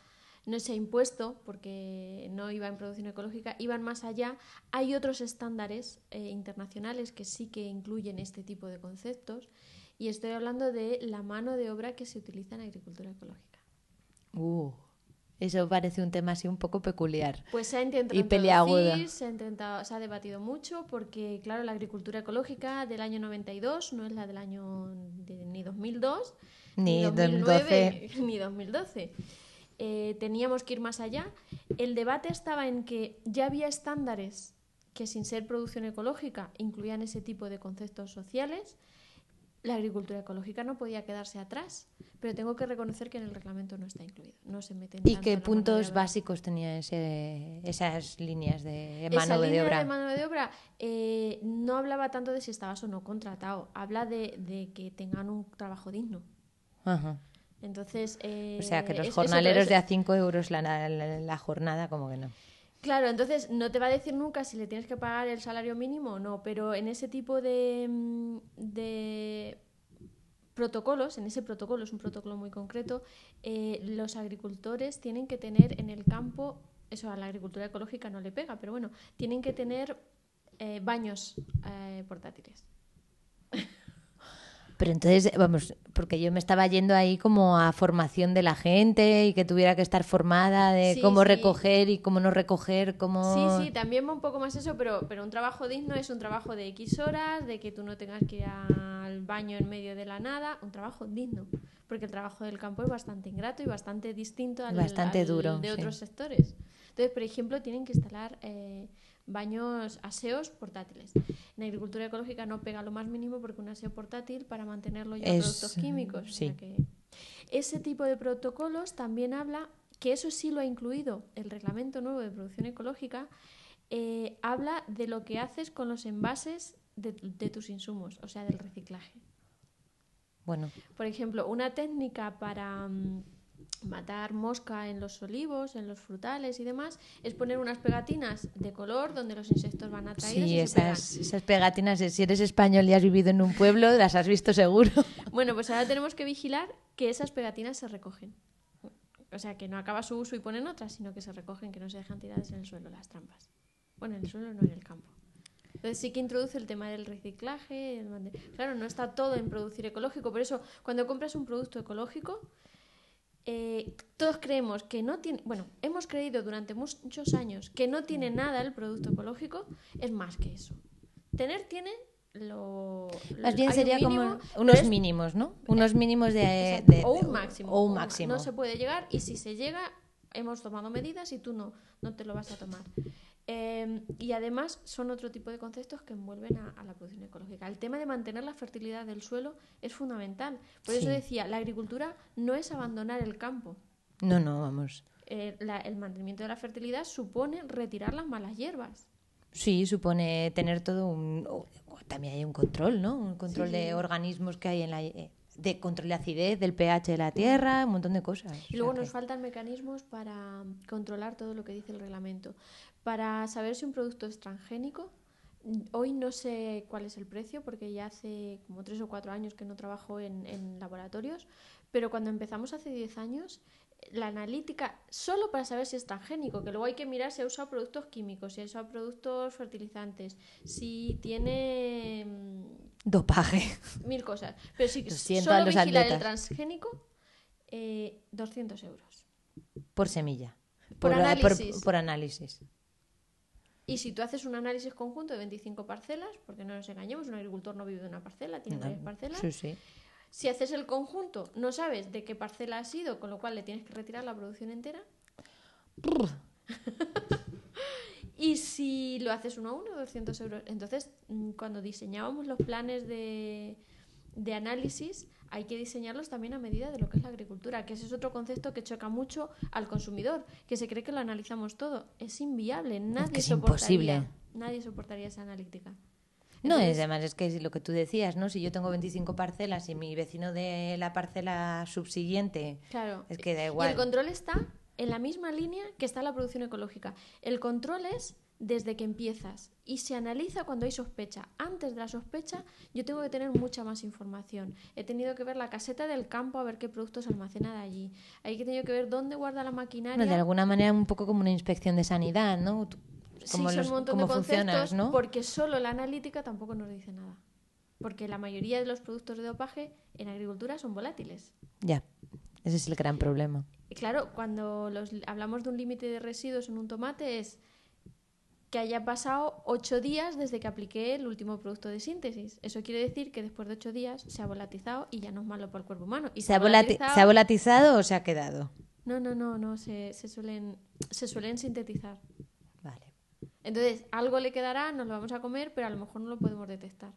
[SPEAKER 2] no se ha impuesto porque no iba en producción ecológica, iban más allá. Hay otros estándares eh, internacionales que sí que incluyen este tipo de conceptos y estoy hablando de la mano de obra que se utiliza en agricultura ecológica.
[SPEAKER 1] Uh, eso parece un tema así un poco peculiar.
[SPEAKER 2] Pues se ha intentado
[SPEAKER 1] Y peliaguda.
[SPEAKER 2] introducir, se ha, intentado, se ha debatido mucho porque, claro, la agricultura ecológica del año 92 no es la del año de- ni 2002,
[SPEAKER 1] Ni
[SPEAKER 2] 2009, ni 2012. Eh, teníamos que ir más allá. El debate estaba en que ya había estándares que sin ser producción ecológica incluían ese tipo de conceptos sociales, la agricultura ecológica no podía quedarse atrás, pero tengo que reconocer que en el reglamento no está incluido, no se mete en
[SPEAKER 1] ¿Y qué
[SPEAKER 2] de
[SPEAKER 1] puntos básicos tenía ese, esas líneas de
[SPEAKER 2] Esa
[SPEAKER 1] mano de
[SPEAKER 2] línea
[SPEAKER 1] obra?
[SPEAKER 2] de mano de obra eh, no hablaba tanto de si estabas o no contratado, habla de, de que tengan un trabajo digno.
[SPEAKER 1] Ajá.
[SPEAKER 2] Entonces, eh,
[SPEAKER 1] O sea, que los jornaleros
[SPEAKER 2] eso-
[SPEAKER 1] de a 5 euros la, la- la jornada, como que no.
[SPEAKER 2] Claro, entonces no te va a decir nunca si le tienes que pagar el salario mínimo o no, pero en ese tipo de, mm, de protocolos, en ese protocolo, es un protocolo muy concreto, eh, los agricultores tienen que tener en el campo, eso a la agricultura ecológica no le pega, pero bueno, tienen que tener eh, baños eh, portátiles.
[SPEAKER 1] Pero entonces, vamos, porque yo me estaba yendo ahí como a formación de la gente y que tuviera que estar formada de
[SPEAKER 2] Sí,
[SPEAKER 1] cómo
[SPEAKER 2] sí.
[SPEAKER 1] recoger y cómo no recoger, cómo...
[SPEAKER 2] Sí, sí, también va un poco más eso, pero, pero un trabajo digno es un trabajo de X horas, de que tú no tengas que ir al baño en medio de la nada, un trabajo digno. Porque el trabajo del campo es bastante ingrato y bastante distinto al,
[SPEAKER 1] Bastante
[SPEAKER 2] al
[SPEAKER 1] duro,
[SPEAKER 2] de
[SPEAKER 1] sí.
[SPEAKER 2] otros sectores. Entonces, por ejemplo, tienen que instalar eh, baños aseos portátiles. En agricultura ecológica no pega lo más mínimo porque un aseo portátil para mantenerlo ya
[SPEAKER 1] Es,
[SPEAKER 2] productos químicos. o sea
[SPEAKER 1] sí.
[SPEAKER 2] que ese tipo de protocolos también habla, que eso sí lo ha incluido el reglamento nuevo de producción ecológica, eh, habla de lo que haces con los envases de, de tus insumos, o sea, del reciclaje.
[SPEAKER 1] Bueno,
[SPEAKER 2] Por ejemplo, una técnica para mm, matar mosca en los olivos, en los frutales y demás, es poner unas pegatinas de color donde los insectos van atraídos
[SPEAKER 1] sí,
[SPEAKER 2] y se pegan.
[SPEAKER 1] esas, esas pegatinas, si eres español y has vivido en un pueblo, las has visto seguro.
[SPEAKER 2] Bueno, pues ahora tenemos que vigilar que esas pegatinas se recogen. O sea, que no acaba su uso y ponen otras, sino que se recogen, que no se dejan tiradas en el suelo las trampas. Bueno, en el suelo no en el campo. Entonces sí que introduce el tema del reciclaje. el Claro, no está todo en producir ecológico. Por eso, cuando compras un producto ecológico, eh, todos creemos que no tiene... Bueno, hemos creído durante muchos años que no tiene nada el producto ecológico. Es más que eso. Tener tiene lo...
[SPEAKER 1] Más bien
[SPEAKER 2] un
[SPEAKER 1] sería
[SPEAKER 2] mínimo,
[SPEAKER 1] como
[SPEAKER 2] pero
[SPEAKER 1] unos
[SPEAKER 2] es
[SPEAKER 1] mínimos, ¿no? Unos mínimos de,
[SPEAKER 2] o un máximo.
[SPEAKER 1] O un máximo.
[SPEAKER 2] No se puede llegar y si se llega, hemos tomado medidas y tú no, no te lo vas a tomar. Eh, y además son otro tipo de conceptos que envuelven a, a la producción ecológica. El tema de mantener la fertilidad del suelo es fundamental. Por eso decía, la agricultura no es abandonar el campo.
[SPEAKER 1] No, no, vamos.
[SPEAKER 2] Eh, la- el mantenimiento de la fertilidad supone retirar las malas hierbas.
[SPEAKER 1] Sí, supone tener todo un... También hay un control, ¿no? Un control
[SPEAKER 2] Sí,
[SPEAKER 1] de organismos que hay en la... eh, De control de acidez, del pH de la tierra, un montón de cosas.
[SPEAKER 2] Y
[SPEAKER 1] O
[SPEAKER 2] luego
[SPEAKER 1] sea
[SPEAKER 2] nos
[SPEAKER 1] que-
[SPEAKER 2] faltan mecanismos para controlar todo lo que dice el reglamento. Para saber si un producto es transgénico, hoy no sé cuál es el precio porque ya hace como tres o cuatro años que no trabajo en, en laboratorios, pero cuando empezamos hace 10 años, la analítica, solo para saber si es transgénico, que luego hay que mirar si ha usado productos químicos, si ha usado productos fertilizantes, si tiene mm,
[SPEAKER 1] Dopaje.
[SPEAKER 2] mil cosas. Pero sí,
[SPEAKER 1] Lo siento a
[SPEAKER 2] solo
[SPEAKER 1] los
[SPEAKER 2] vigilar el transgénico, eh, 200 euros.
[SPEAKER 1] Por semilla.
[SPEAKER 2] Por
[SPEAKER 1] eh,
[SPEAKER 2] análisis.
[SPEAKER 1] por análisis.
[SPEAKER 2] Y si tú haces un análisis conjunto de 25 parcelas, porque no nos engañemos, un agricultor no vive de una parcela, tiene
[SPEAKER 1] No,
[SPEAKER 2] varias parcelas.
[SPEAKER 1] Sí, sí.
[SPEAKER 2] Si haces el conjunto, no sabes de qué parcela ha sido, con lo cual le tienes que retirar la producción entera. y si lo haces uno a uno, 200 euros. Entonces, mm, cuando diseñábamos los planes de, de análisis, hay que diseñarlos también a medida de lo que es la agricultura, que ese es otro concepto que choca mucho al consumidor, que se cree que lo analizamos todo. Es inviable, nadie
[SPEAKER 1] que es
[SPEAKER 2] soportaría.
[SPEAKER 1] imposible.
[SPEAKER 2] Nadie soportaría esa analítica.
[SPEAKER 1] No,
[SPEAKER 2] Entonces-
[SPEAKER 1] es, además es que es lo que tú decías, ¿no? Si yo tengo 25 parcelas y mi vecino de la parcela subsiguiente,
[SPEAKER 2] Claro.
[SPEAKER 1] es que da
[SPEAKER 2] Y el
[SPEAKER 1] igual.
[SPEAKER 2] control está en la misma línea que está la producción ecológica. El control es desde que empiezas y se analiza cuando hay sospecha. Antes de la sospecha yo tengo que tener mucha más información. He tenido que ver la caseta del campo a ver qué productos almacena de allí. Hay que tenido que ver dónde guarda la maquinaria.
[SPEAKER 1] Bueno, de alguna manera un poco como una inspección de sanidad, ¿no? Tú-
[SPEAKER 2] Sí,
[SPEAKER 1] Como
[SPEAKER 2] son
[SPEAKER 1] los-
[SPEAKER 2] un montón de conceptos
[SPEAKER 1] ¿no?
[SPEAKER 2] porque solo la analítica tampoco nos dice nada. Porque la mayoría de los productos de dopaje en agricultura son volátiles.
[SPEAKER 1] Ya, ese es el gran problema.
[SPEAKER 2] Y Claro, cuando los, hablamos de un límite de residuos en un tomate es que haya pasado ocho días desde que apliqué el último producto de síntesis. Eso quiere decir que después de ocho días se ha volatizado y ya no es malo para el cuerpo humano. Y
[SPEAKER 1] ¿Se ha, volati-
[SPEAKER 2] volatilizado-
[SPEAKER 1] ¿Se ha volatizado o se ha quedado?
[SPEAKER 2] No, no, no, no, se, se suelen, se suelen sintetizar.
[SPEAKER 1] Vale.
[SPEAKER 2] Entonces, algo le quedará, nos lo vamos a comer, pero a lo mejor no lo podemos detectar.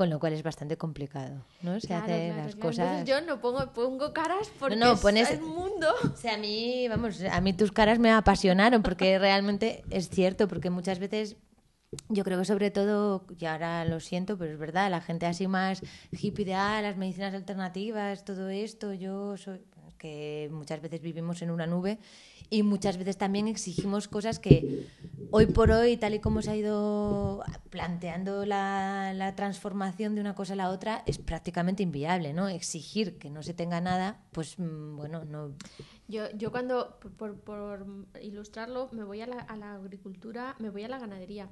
[SPEAKER 1] Con lo cual es bastante complicado, ¿no? Se
[SPEAKER 2] Claro,
[SPEAKER 1] hace
[SPEAKER 2] claro,
[SPEAKER 1] las
[SPEAKER 2] claro.
[SPEAKER 1] cosas...
[SPEAKER 2] Entonces yo no pongo, pongo caras porque
[SPEAKER 1] no,
[SPEAKER 2] es
[SPEAKER 1] pones-
[SPEAKER 2] el mundo.
[SPEAKER 1] O sea, a mí, vamos, a mí tus caras me apasionaron porque realmente es cierto, porque muchas veces yo creo que sobre todo, y ahora lo siento, pero es verdad, la gente así más hippie de ah, las medicinas alternativas, todo esto, yo soy que muchas veces vivimos en una nube y muchas veces también exigimos cosas que hoy por hoy, tal y como se ha ido planteando la, la transformación de una cosa a la otra, es prácticamente inviable, ¿no? Exigir que no se tenga nada, pues mm, bueno, no,
[SPEAKER 2] Yo, yo cuando, por, por- ilustrarlo, me voy a la, a la agricultura, me voy a la ganadería.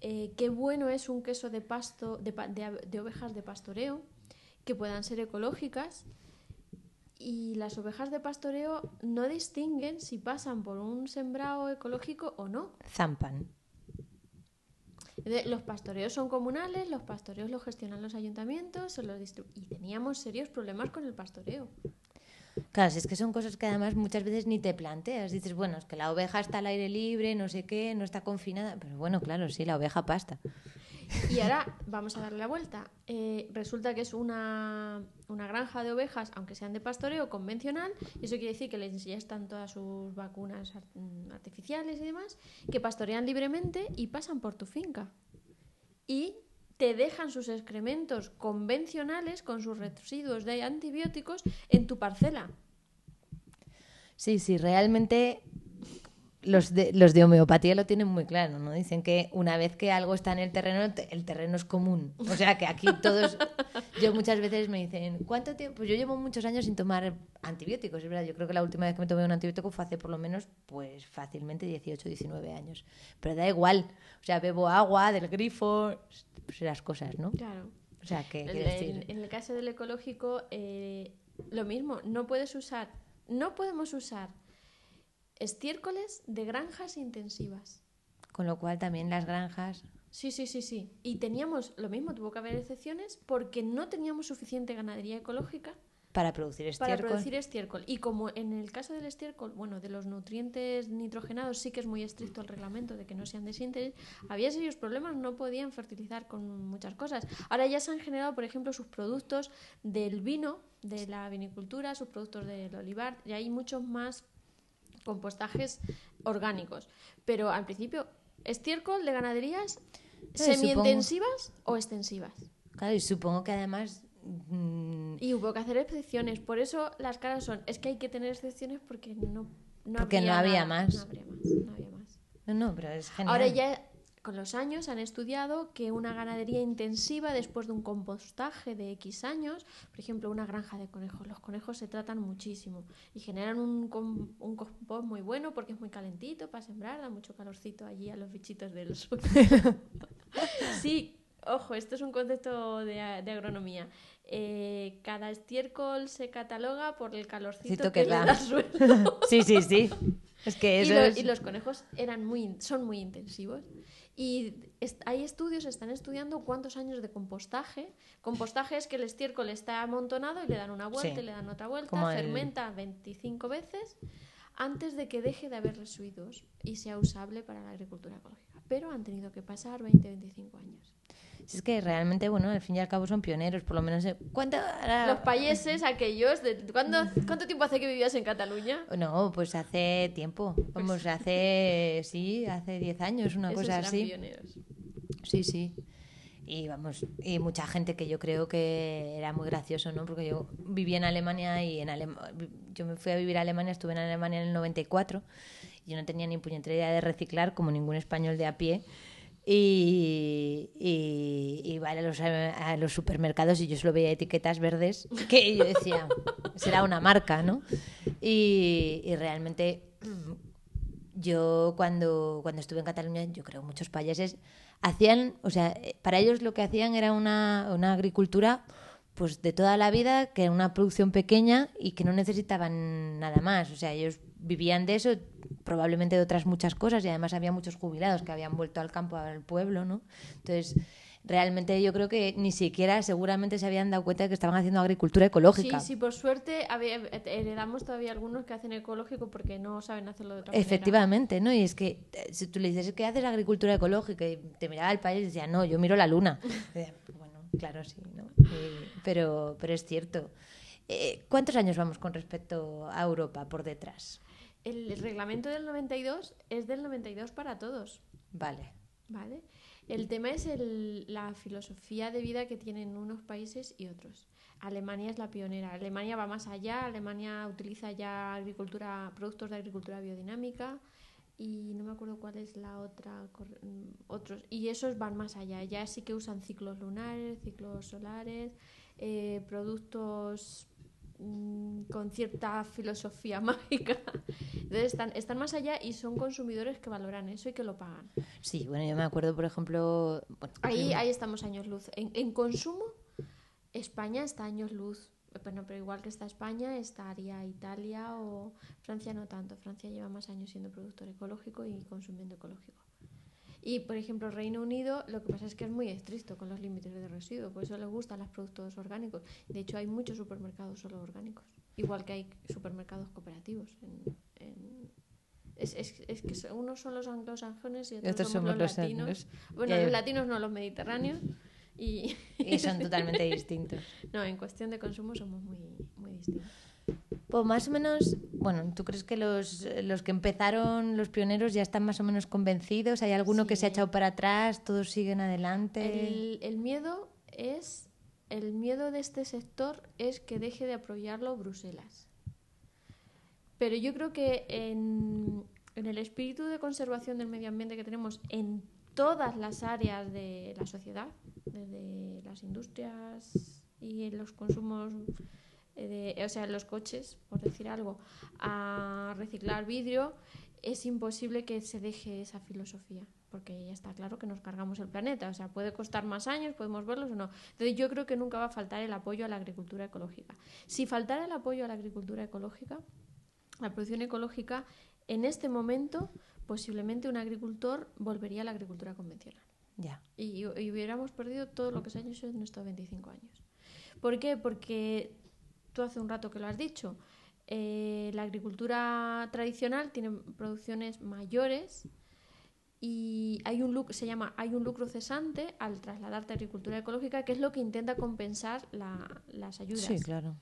[SPEAKER 2] Eh, qué bueno es un queso de pasto, de, de de ovejas de pastoreo, que puedan ser ecológicas. Y las ovejas de pastoreo no distinguen si pasan por un sembrado ecológico o no.
[SPEAKER 1] zampan.
[SPEAKER 2] Los pastoreos son comunales, los pastoreos los gestionan los ayuntamientos los y teníamos serios problemas con el pastoreo.
[SPEAKER 1] Claro, si es que son cosas que además muchas veces ni te planteas. Dices, bueno, es que la oveja está al aire libre, no sé qué, no está confinada. Pero bueno, claro, sí, la oveja pasta.
[SPEAKER 2] Y ahora vamos a darle la vuelta. Eh, resulta que es una, una granja de ovejas, aunque sean de pastoreo convencional, y eso quiere decir que les inyectan todas sus vacunas mm, artificiales y demás, que pastorean libremente y pasan por tu finca. Y te dejan sus excrementos convencionales con sus residuos de antibióticos en tu parcela.
[SPEAKER 1] Sí, sí, realmente los de, los de homeopatía lo tienen muy claro, ¿no? Dicen que una vez que algo está en el terreno, te- el terreno es común. O sea, que aquí todos... Yo muchas veces me dicen, ¿cuánto tiempo? Pues yo llevo muchos años sin tomar antibióticos, es verdad. Yo creo que la última vez que me tomé un antibiótico fue hace por lo menos, pues fácilmente 18, 19 años. Pero da igual. O sea, bebo agua del grifo, pues las cosas, ¿no?
[SPEAKER 2] Claro.
[SPEAKER 1] O sea, que
[SPEAKER 2] en- en el caso del ecológico, eh, lo mismo, no puedes usar, no podemos usar estiércoles de granjas intensivas.
[SPEAKER 1] Con lo cual también las granjas...
[SPEAKER 2] Sí, sí, sí, sí. Y teníamos lo mismo, tuvo que haber excepciones porque no teníamos suficiente ganadería ecológica
[SPEAKER 1] Para producir
[SPEAKER 2] para
[SPEAKER 1] estiércol.
[SPEAKER 2] producir estiércol. Y como en el caso del estiércol, bueno, de los nutrientes nitrogenados sí que es muy estricto el reglamento de que no sean de síntesis, había serios problemas, no podían fertilizar con muchas cosas. Ahora ya se han generado, por ejemplo, sus productos del vino, de la vinicultura, sus productos del olivar, y hay muchos más compostajes orgánicos. Pero al principio, estiércol de ganaderías semi-intensivas o extensivas.
[SPEAKER 1] Claro, y supongo que además... mm,
[SPEAKER 2] Y hubo que hacer excepciones. Por eso las caras son, es que hay que tener excepciones porque no, no
[SPEAKER 1] Porque no había
[SPEAKER 2] nada,
[SPEAKER 1] más.
[SPEAKER 2] No habría más. no había más.
[SPEAKER 1] No, no, pero es genial.
[SPEAKER 2] Ahora ya con los años han estudiado que una ganadería intensiva después de un compostaje de X años, por ejemplo, una granja de conejos, los conejos se tratan muchísimo y generan un, com- un compost muy bueno porque es muy calentito para sembrar, da mucho calorcito allí a los bichitos del suelo. sí, ojo, esto es un concepto de, de agronomía. Eh, cada estiércol se cataloga por el calorcito
[SPEAKER 1] Cito
[SPEAKER 2] que,
[SPEAKER 1] que
[SPEAKER 2] le
[SPEAKER 1] da.
[SPEAKER 2] suelo.
[SPEAKER 1] Sí, sí, sí. Es que
[SPEAKER 2] Y,
[SPEAKER 1] eso
[SPEAKER 2] lo-
[SPEAKER 1] es...
[SPEAKER 2] y los conejos eran muy, son muy intensivos. Y est- hay estudios, están estudiando cuántos años de compostaje. Compostaje es que el estiércol está amontonado y le dan una vuelta
[SPEAKER 1] Sí.
[SPEAKER 2] y le dan otra vuelta,
[SPEAKER 1] Como el-
[SPEAKER 2] fermenta 25 veces antes de que deje de haber residuos y sea usable para la agricultura ecológica. Pero han tenido que pasar 20-25 años.
[SPEAKER 1] Es que realmente, bueno, al fin y al cabo son pioneros, por lo menos... eh, ¿Cuánto hará-
[SPEAKER 2] Los payeses, aquellos, de, ¿cuándo, ¿cuánto tiempo hace que vivías en Cataluña?
[SPEAKER 1] No, pues hace tiempo. Vamos, hace... Sí, hace 10 años, una
[SPEAKER 2] Esos
[SPEAKER 1] cosa
[SPEAKER 2] eran
[SPEAKER 1] así.
[SPEAKER 2] pioneros.
[SPEAKER 1] Sí, sí. Y vamos, y mucha gente que yo creo que era muy gracioso, ¿no? Porque yo viví en Alemania y en Alem- yo me fui a vivir a Alemania, estuve en Alemania en el 94 y yo no tenía ni puñetera idea de reciclar como ningún español de a pie. Y, y, y a los, supermercados y yo solo veía etiquetas verdes que yo decía, será una marca, ¿no? Y, y realmente yo cuando, cuando estuve en Cataluña, yo creo muchos países hacían, o sea, eh, para ellos lo que hacían era una, una agricultura pues de toda la vida, que era una producción pequeña y que no necesitaban nada más. O sea, ellos vivían de eso, probablemente de otras muchas cosas, y además había muchos jubilados que habían vuelto al campo, al pueblo, ¿no? Entonces, realmente yo creo que ni siquiera seguramente se habían dado cuenta de que estaban haciendo agricultura ecológica.
[SPEAKER 2] Sí, sí, por suerte heredamos todavía algunos que hacen ecológico porque no saben hacerlo de otra manera.
[SPEAKER 1] Efectivamente, ¿no? Y es que eh, si tú le dices, ¿qué haces agricultura ecológica? Y te miraba el país y decía, no, yo miro la luna. Claro, sí, ¿no? Eh, pero, pero es cierto. Eh, ¿Cuántos años vamos con respecto a Europa por detrás?
[SPEAKER 2] El reglamento del 92 es del 92 para todos.
[SPEAKER 1] Vale.
[SPEAKER 2] ¿Vale? El tema es el- la filosofía de vida que tienen unos países y otros. Alemania es la pionera. Alemania va más allá. Alemania utiliza ya agricultura, productos de agricultura biodinámica y no me acuerdo cuál es la otra. mm, Otros y esos van más allá. Ya sí que usan ciclos lunares, ciclos solares, eh, productos mm, con cierta filosofía mágica. Entonces están, están más allá y son consumidores que valoran eso y que lo pagan.
[SPEAKER 1] Sí, bueno, yo me acuerdo, por ejemplo... bueno,
[SPEAKER 2] Ahí, ahí estamos años luz. En, en consumo, España está años luz. Bueno, pero igual que está España, estaría Italia o Francia no tanto. Francia lleva más años siendo productor ecológico y consumiendo ecológico. Y, por ejemplo, Reino Unido, lo que pasa es que es muy estricto con los límites de residuos, por eso les gustan los productos orgánicos. De hecho, hay muchos supermercados solo orgánicos, igual que hay supermercados cooperativos. En, en- es, es- es que unos son los anglosajones y otros,
[SPEAKER 1] Estos
[SPEAKER 2] somos,
[SPEAKER 1] somos
[SPEAKER 2] los
[SPEAKER 1] los
[SPEAKER 2] latinos. Bueno, los latinos no, los mediterráneos. Y
[SPEAKER 1] Y son totalmente distintos.
[SPEAKER 2] no, en cuestión de consumo somos muy, muy distintos.
[SPEAKER 1] Pues más o menos, bueno, ¿tú crees que los, los que empezaron, los pioneros, ya están más o menos convencidos? ¿Hay alguno que se ha
[SPEAKER 2] Sí.
[SPEAKER 1] echado para atrás? ¿Todos siguen adelante?
[SPEAKER 2] El, el miedo es. El miedo de este sector es que deje de apoyarlo Bruselas. Pero yo creo que en, en el espíritu de conservación del medio ambiente que tenemos en todas las áreas de la sociedad, desde las industrias y los consumos, eh, de, o sea, los coches, por decir algo, a reciclar vidrio, es imposible que se deje esa filosofía, porque ya está claro que nos cargamos el planeta, o sea, puede costar más años, podemos verlos o no. Entonces yo creo que nunca va a faltar el apoyo a la agricultura ecológica. Si faltara el apoyo a la agricultura ecológica, la producción ecológica, en este momento posiblemente un agricultor volvería a la agricultura convencional.
[SPEAKER 1] Ya.
[SPEAKER 2] Y, y hubiéramos perdido todo lo que se ha hecho en estos 25 años. ¿Por qué? Porque tú hace un rato que lo has dicho, eh, la agricultura tradicional tiene producciones mayores y hay un lucro, se llama hay un lucro cesante al trasladarte a agricultura ecológica, que es lo que intenta compensar la- las ayudas.
[SPEAKER 1] Sí, claro.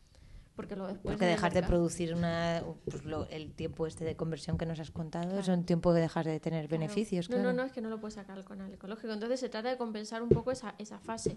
[SPEAKER 2] Porque lo después
[SPEAKER 1] Porque dejar de producir una, pues lo- el tiempo este de conversión que nos has contado es un tiempo que dejas de tener
[SPEAKER 2] Claro.
[SPEAKER 1] beneficios.
[SPEAKER 2] No,
[SPEAKER 1] claro.
[SPEAKER 2] no, no, es que no lo puedes sacar con el ecológico. Entonces se trata de compensar un poco esa, esa fase.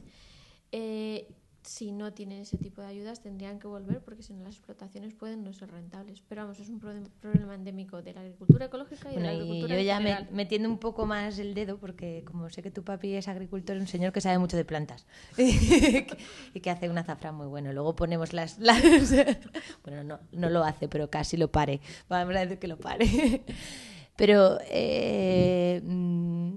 [SPEAKER 2] Eh, si no tienen ese tipo de ayudas tendrían que volver porque si no las explotaciones pueden no ser rentables. Pero vamos, es un pro- problema endémico de la agricultura ecológica y de la
[SPEAKER 1] y
[SPEAKER 2] agricultura
[SPEAKER 1] yo
[SPEAKER 2] en
[SPEAKER 1] ya me, metiendo un poco más el dedo, porque como sé que tu papi es agricultor, es un señor que sabe mucho de plantas y que hace un azafrán muy bueno. Luego ponemos las... las bueno, no, no lo hace, pero casi lo pare. Vamos a decir que lo pare. Pero eh, mm,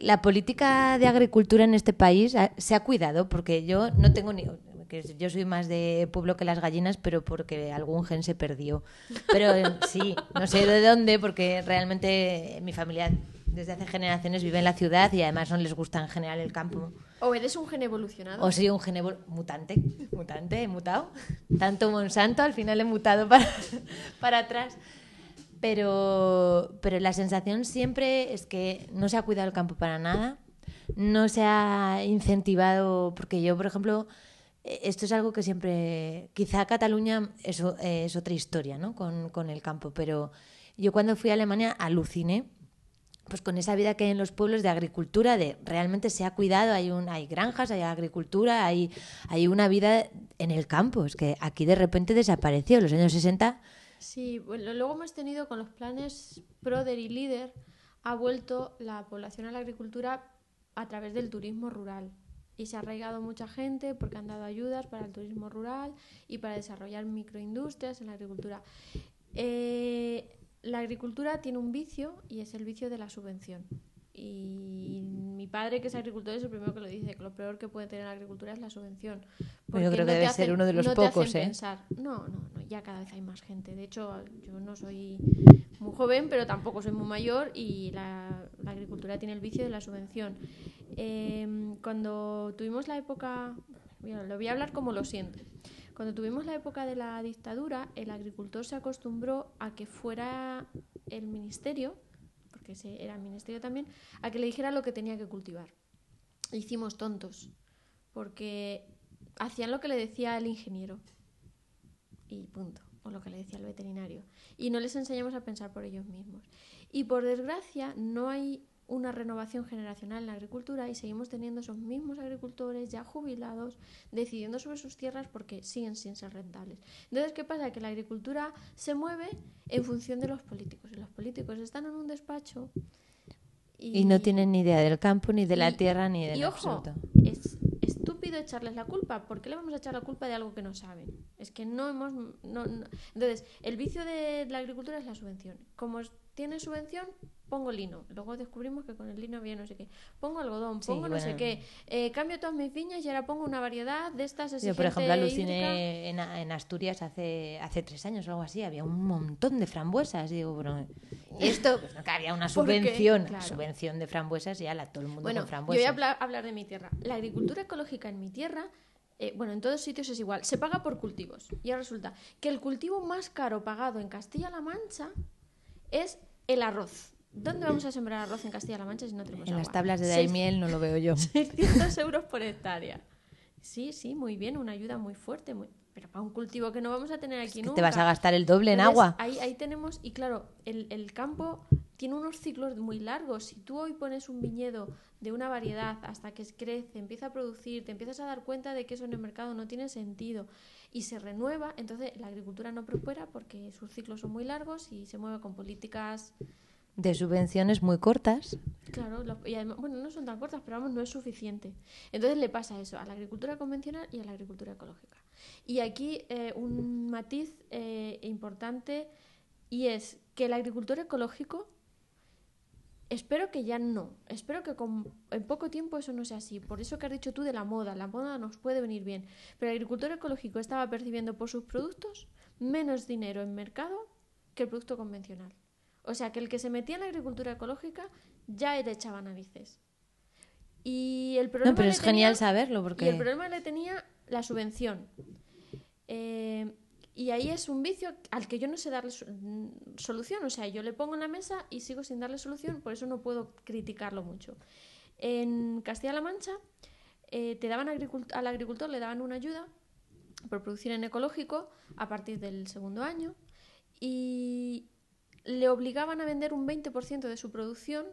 [SPEAKER 1] la política de agricultura en este país ha- se ha cuidado, porque yo no tengo ni... que yo soy más de pueblo que las gallinas, pero porque algún gen se perdió. Pero eh, sí, no sé de dónde, porque realmente mi familia desde hace generaciones vive en la ciudad y además no les gusta en general el campo.
[SPEAKER 2] O eres un gen evolucionado.
[SPEAKER 1] O soy un gen mutante, mutante, he mutado. Tanto Monsanto, al final he mutado para, para atrás. Pero, pero la sensación siempre es que no se ha cuidado el campo para nada, no se ha incentivado, porque yo, por ejemplo, eh, esto es algo que siempre, quizá Cataluña es otra historia ¿no? con, con el campo, pero yo cuando fui a Alemania aluciné pues con esa vida que hay en los pueblos de agricultura, de realmente se ha cuidado, hay un, hay granjas, hay agricultura, hay, hay una vida en el campo. Es que aquí de repente desapareció. En los años 60,
[SPEAKER 2] Sí, bueno, luego hemos tenido con los planes PRODER y LEADER, ha vuelto la población a la agricultura a través del turismo rural. Y se ha arraigado mucha gente porque han dado ayudas para el turismo rural y para desarrollar microindustrias en la agricultura. Eh, la agricultura tiene un vicio y es el vicio de la subvención. Y mi padre, que es agricultor, es el primero que lo dice, que lo peor que puede tener la agricultura es la subvención.
[SPEAKER 1] Pero yo
[SPEAKER 2] porque
[SPEAKER 1] creo que
[SPEAKER 2] te
[SPEAKER 1] debe ser uno de los
[SPEAKER 2] no hacen
[SPEAKER 1] pocos, ¿eh?
[SPEAKER 2] pensar. No, no, no, ya cada vez hay más gente. De hecho, yo no soy muy joven, pero tampoco soy muy mayor y la, la agricultura tiene el vicio de la subvención. Eh, cuando tuvimos la época, mira, lo voy a hablar como lo siento. Cuando tuvimos la época de la dictadura, el agricultor se acostumbró a que fuera el ministerio, porque ese era el ministerio también, a que le dijera lo que tenía que cultivar. Hicimos tontos, porque hacían lo que le decía el ingeniero. Y punto. O lo que le decía el veterinario. Y no les enseñamos a pensar por ellos mismos. Y por desgracia, no hay una renovación generacional en la agricultura y seguimos teniendo esos mismos agricultores ya jubilados decidiendo sobre sus tierras porque siguen sin ser rentables. Entonces, ¿qué pasa? Que la agricultura se mueve en función de los políticos. Y los políticos están en un despacho
[SPEAKER 1] y, no tienen ni idea del campo, ni de la tierra, ni de
[SPEAKER 2] y
[SPEAKER 1] ojo,
[SPEAKER 2] Es estúpido echarles la culpa. ¿Por qué le vamos a echar la culpa de algo que no saben? Es que no hemos... No, Entonces, el vicio de la agricultura es la subvención. Como tiene subvención, pongo lino. Luego descubrimos que con el lino había no sé qué. Pongo algodón, pongo no sé qué. Eh, cambio todas mis viñas y ahora pongo una variedad de estas
[SPEAKER 1] Yo, por ejemplo, aluciné en, en, Asturias hace, hace tres años o algo así. Había un montón de frambuesas. Digo, bueno, y esto, pues, que había una subvención. Subvención de frambuesas y ya la, todo el mundo
[SPEAKER 2] bueno,
[SPEAKER 1] con frambuesas.
[SPEAKER 2] Yo voy a hablar, de mi tierra. La agricultura ecológica en mi tierra eh, bueno, en todos sitios es igual, se paga por cultivos. Y ahora resulta que el cultivo más caro pagado en Castilla-La Mancha es el arroz. ¿Dónde vamos a sembrar arroz en Castilla-La Mancha si no tenemos
[SPEAKER 1] En
[SPEAKER 2] las
[SPEAKER 1] tablas de Daimiel no lo veo yo.
[SPEAKER 2] 600 euros por hectárea. Sí, sí, muy bien, una ayuda muy fuerte, muy... pero para un cultivo que no vamos a tener aquí nunca.
[SPEAKER 1] Te vas a gastar el doble en agua.
[SPEAKER 2] Ahí, ahí tenemos, y claro, el, el campo tiene unos ciclos muy largos. Si tú hoy pones un viñedo de una variedad hasta que crece, empieza a producir, te empiezas a dar cuenta de que eso en el mercado no tiene sentido y se renueva, entonces la agricultura no prospera porque sus ciclos son muy largos y se mueve con políticas
[SPEAKER 1] de subvenciones muy cortas.
[SPEAKER 2] Claro, y bueno, no son tan cortas, pero vamos, no es suficiente. Entonces le pasa eso a la agricultura convencional y a la agricultura ecológica. Y aquí eh, un matiz eh, importante y es que el agricultor ecológico Espero que ya no. Espero que con, en poco tiempo eso no sea así. Por eso que has dicho tú de la moda. La moda nos puede venir bien. Pero el agricultor ecológico estaba percibiendo por sus productos menos dinero en mercado que el producto convencional. O sea que el que se metía en la agricultura ecológica ya le echaba narices. Y el problema
[SPEAKER 1] no, pero es genial saberlo porque...
[SPEAKER 2] Y el problema le tenía la subvención. Eh, y ahí es un vicio al que yo no sé darle mm, solución. O sea, yo le pongo en la mesa y sigo sin darle solución, por eso no puedo criticarlo mucho. En Castilla-La Mancha, eh, te daban al agricultor le daban una ayuda por producir en ecológico a partir del segundo año y le obligaban a vender un 20% de su producción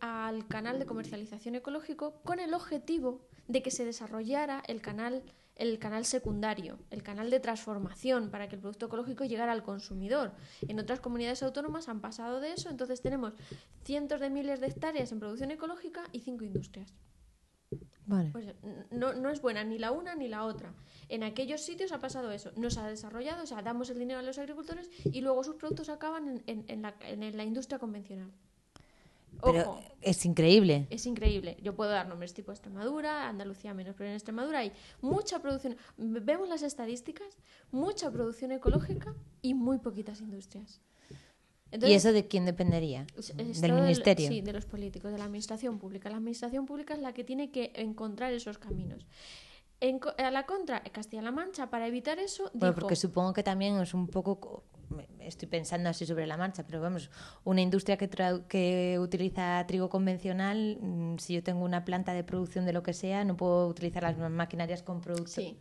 [SPEAKER 2] al canal de comercialización ecológico con el objetivo de que se desarrollara el canal el canal secundario, el canal de transformación para que el producto ecológico llegara al consumidor. En otras comunidades autónomas han pasado de eso, entonces tenemos cientos de miles de hectáreas en producción ecológica y cinco industrias.
[SPEAKER 1] Vale.
[SPEAKER 2] Pues no, no, es buena ni la una ni la otra. En aquellos sitios ha pasado eso. No se ha desarrollado, o sea, damos el dinero a los agricultores y luego sus productos acaban en, en, la, en la industria convencional.
[SPEAKER 1] Pero es increíble.
[SPEAKER 2] Es increíble. Yo puedo dar nombres tipo Extremadura, Andalucía menos, pero en Extremadura hay mucha producción. Vemos las estadísticas, mucha producción ecológica y muy poquitas industrias.
[SPEAKER 1] ¿Y eso de quién dependería? ¿Del ministerio?
[SPEAKER 2] sí, de los políticos, de la administración pública. La administración pública es la que tiene que encontrar esos caminos. En, a la contra, Castilla-La Mancha, para evitar eso.
[SPEAKER 1] Bueno, porque supongo que también es un poco. Estoy pensando así sobre la marcha, pero vamos, una industria que, que utiliza trigo convencional, mm, si yo tengo una planta de producción de lo que sea, no puedo utilizar las maquinarias con productos. Sí.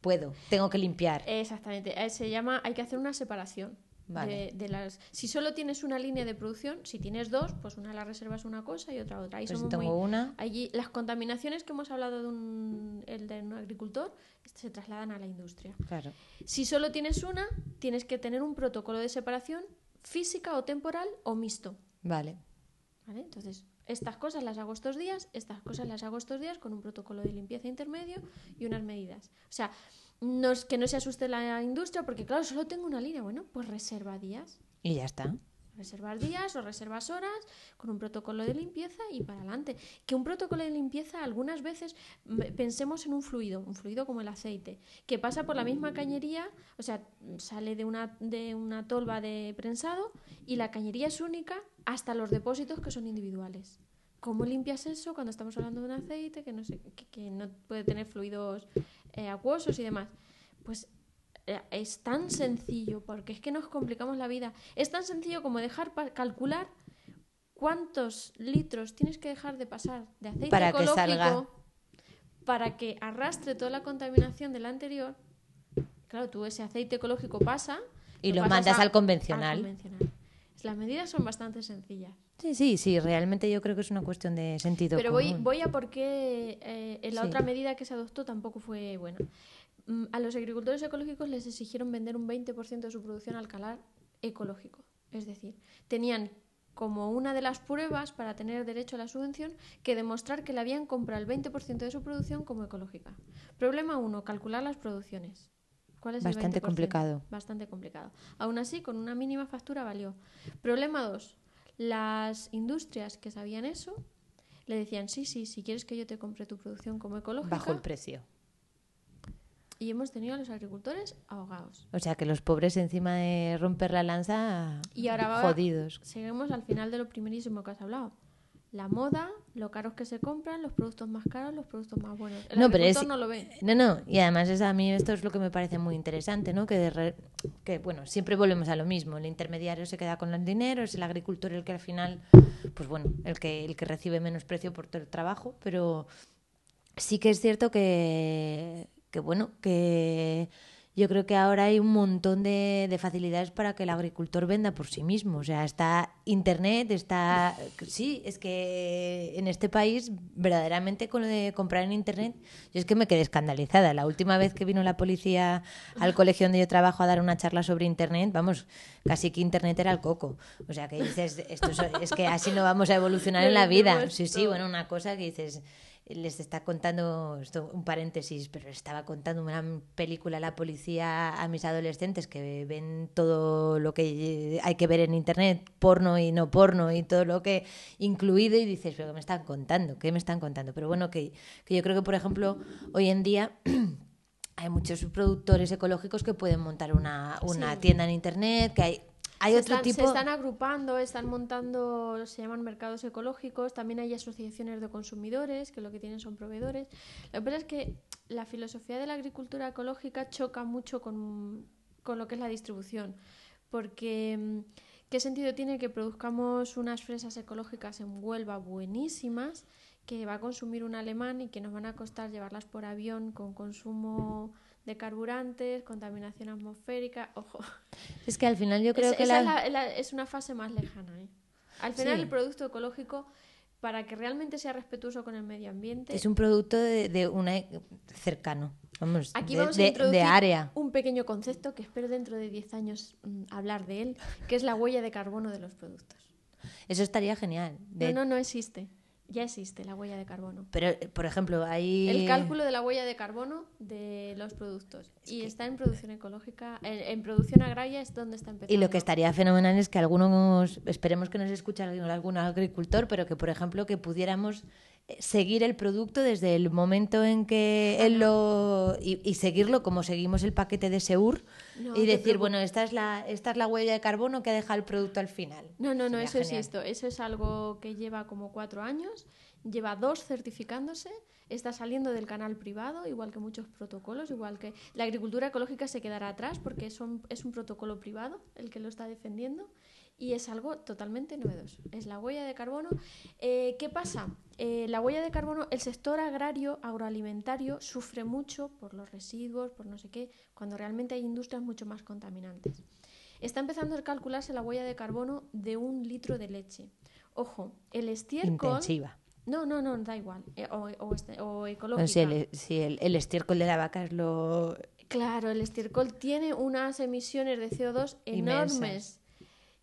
[SPEAKER 1] Puedo, tengo que limpiar.
[SPEAKER 2] Exactamente, eh, se llama, hay que hacer una separación. De, las, si solo tienes una línea de producción, si tienes dos, pues una la reservas una cosa y otra otra. Ahí
[SPEAKER 1] pues tengo una.
[SPEAKER 2] Allí las contaminaciones que hemos hablado de un, el de un agricultor se trasladan a la industria.
[SPEAKER 1] Claro.
[SPEAKER 2] Si solo tienes una, tienes que tener un protocolo de separación física o temporal o mixto.
[SPEAKER 1] Vale.
[SPEAKER 2] ¿Vale? Entonces, estas cosas las hago estos días, estas cosas las hago estos días con un protocolo de limpieza intermedio y unas medidas. O sea, no es que no se asuste la industria, porque claro, solo tengo una línea. Bueno, pues reserva días.
[SPEAKER 1] Y ya está.
[SPEAKER 2] Reservar días o reservas horas con un protocolo de limpieza y para adelante. Que un protocolo de limpieza, algunas veces pensemos en un fluido, un fluido como el aceite, que pasa por la misma cañería, o sea, sale de una, de una tolva de prensado y la cañería es única hasta los depósitos que son individuales. ¿Cómo limpias eso cuando estamos hablando de un aceite que no, que no puede tener fluidos eh, acuosos y demás. Pues es tan sencillo, porque es que nos complicamos la vida. Es tan sencillo como dejar calcular cuántos litros tienes que dejar de pasar de aceite
[SPEAKER 1] para
[SPEAKER 2] ecológico
[SPEAKER 1] que salga.
[SPEAKER 2] para que arrastre toda la contaminación del anterior. Claro, tú ese aceite ecológico pasa
[SPEAKER 1] y lo, mandas al convencional.
[SPEAKER 2] al convencional. Las medidas son bastante sencillas.
[SPEAKER 1] Sí, sí, sí, realmente yo creo que es una cuestión de sentido
[SPEAKER 2] Pero
[SPEAKER 1] común.
[SPEAKER 2] voy, voy a por qué eh, la
[SPEAKER 1] Sí.
[SPEAKER 2] otra medida que se adoptó tampoco fue buena. Mm, A los agricultores ecológicos les exigieron vender un 20% de su producción al calar ecológico. Es decir, tenían como una de las pruebas para tener derecho a la subvención que demostrar que le habían comprado el 20% de su producción como ecológica. Problema uno, calcular las producciones. ¿Cuál es el
[SPEAKER 1] Bastante
[SPEAKER 2] 20%?
[SPEAKER 1] complicado.
[SPEAKER 2] Bastante complicado. Aún así, con una mínima factura valió. Problema dos, las industrias que sabían eso le decían, sí, sí, si quieres que yo te compre tu producción como ecológica.
[SPEAKER 1] Bajo el precio.
[SPEAKER 2] Y hemos tenido a los agricultores ahogados.
[SPEAKER 1] O sea que los pobres encima de romper la lanza,
[SPEAKER 2] Y ahora va-
[SPEAKER 1] jodidos.
[SPEAKER 2] Seguimos al final de lo primerísimo que has hablado. La moda, lo caros que se compran, los productos más caros, los productos más buenos. El
[SPEAKER 1] No, pero es-
[SPEAKER 2] no lo ve.
[SPEAKER 1] No, no, y además es a mí esto es lo que me parece muy interesante, ¿no? Que, de re- que bueno, siempre volvemos a lo mismo, el intermediario se queda con el dinero, es el agricultor el que al final, pues bueno, el que, el que recibe menos precio por todo el trabajo, pero sí que es cierto que, que bueno, que yo creo que ahora hay un montón de, de facilidades para que el agricultor venda por sí mismo. O sea, está Internet, está... Sí, es que en este país, verdaderamente con lo de comprar en Internet, yo es que me quedé escandalizada. La última vez que vino la policía al colegio donde yo trabajo a dar una charla sobre Internet, vamos, casi que Internet era el coco. O sea, que dices, esto es, es que así no vamos a evolucionar en la vida. Sí, sí, bueno, una cosa que dices les está contando, esto un paréntesis, pero estaba contando una película la policía a mis adolescentes que ven todo lo que hay que ver en internet, porno y no porno y todo lo que incluido y dices, pero ¿qué me están contando? ¿Qué me están contando? Pero bueno, que, que yo creo que por ejemplo hoy en día hay muchos productores ecológicos que pueden montar una, una
[SPEAKER 2] Sí.
[SPEAKER 1] tienda en internet, que hay hay
[SPEAKER 2] se
[SPEAKER 1] otro
[SPEAKER 2] están,
[SPEAKER 1] tipo
[SPEAKER 2] se están agrupando, están montando, se llaman mercados ecológicos, también hay asociaciones de consumidores que lo que tienen son proveedores. Lo que pasa es que la filosofía de la agricultura ecológica choca mucho con, con lo que es la distribución, porque mm, ¿qué sentido tiene que produzcamos unas fresas ecológicas en Huelva buenísimas que va a consumir un alemán y que nos van a costar llevarlas por avión con consumo de carburantes, contaminación atmosférica, ojo.
[SPEAKER 1] es que al final yo creo
[SPEAKER 2] Es-
[SPEAKER 1] que
[SPEAKER 2] esa
[SPEAKER 1] la...
[SPEAKER 2] es, la- la- es una fase más lejana. ¿eh? Al final,
[SPEAKER 1] Sí.
[SPEAKER 2] el producto ecológico, para que realmente sea respetuoso con el medio ambiente,
[SPEAKER 1] Es un producto de, de una cercano, vamos,
[SPEAKER 2] aquí
[SPEAKER 1] de,
[SPEAKER 2] vamos a
[SPEAKER 1] de
[SPEAKER 2] introducir
[SPEAKER 1] área.
[SPEAKER 2] un pequeño concepto que espero dentro de 10 años mm, hablar de él, que es la huella de carbono de los productos.
[SPEAKER 1] Eso estaría genial.
[SPEAKER 2] No, no, no existe. Ya existe la huella de carbono.
[SPEAKER 1] Pero, eh, por ejemplo, hay...
[SPEAKER 2] El cálculo de la huella de carbono de los productos. Y está en producción ecológica, en, en producción agraria es donde está empezando.
[SPEAKER 1] Y lo que estaría fenomenal es que algunos, esperemos que nos escuche algún, algún agricultor, pero que, por ejemplo, que pudiéramos seguir el producto desde el momento en que él lo... Y, y seguirlo como seguimos el paquete de Seur
[SPEAKER 2] No
[SPEAKER 1] y decir, bueno, esta es, la, esta es la huella de carbono que ha dejado el producto al final.
[SPEAKER 2] No, no, no,
[SPEAKER 1] Sería
[SPEAKER 2] eso es esto. Eso es algo que lleva como cuatro años, lleva dos certificándose, está saliendo del canal privado, igual que muchos protocolos, igual que la agricultura ecológica se quedará atrás porque son, es un protocolo privado el que lo está defendiendo y es algo totalmente novedoso. Es la huella de carbono. Eh, ¿Qué pasa? Eh, la huella de carbono, el sector agrario, agroalimentario, sufre mucho por los residuos, por no sé qué, cuando realmente hay industrias mucho más contaminantes. Está empezando a calcularse la huella de carbono de un litro de leche. Ojo, el estiércol...
[SPEAKER 1] Intensiva.
[SPEAKER 2] No, no, no, da igual. Eh, o, o este-
[SPEAKER 1] No
[SPEAKER 2] ecológica.
[SPEAKER 1] sé, el, si el, el estiércol de la vaca es lo...
[SPEAKER 2] Claro, el estiércol tiene unas emisiones de CO2
[SPEAKER 1] Inmensas.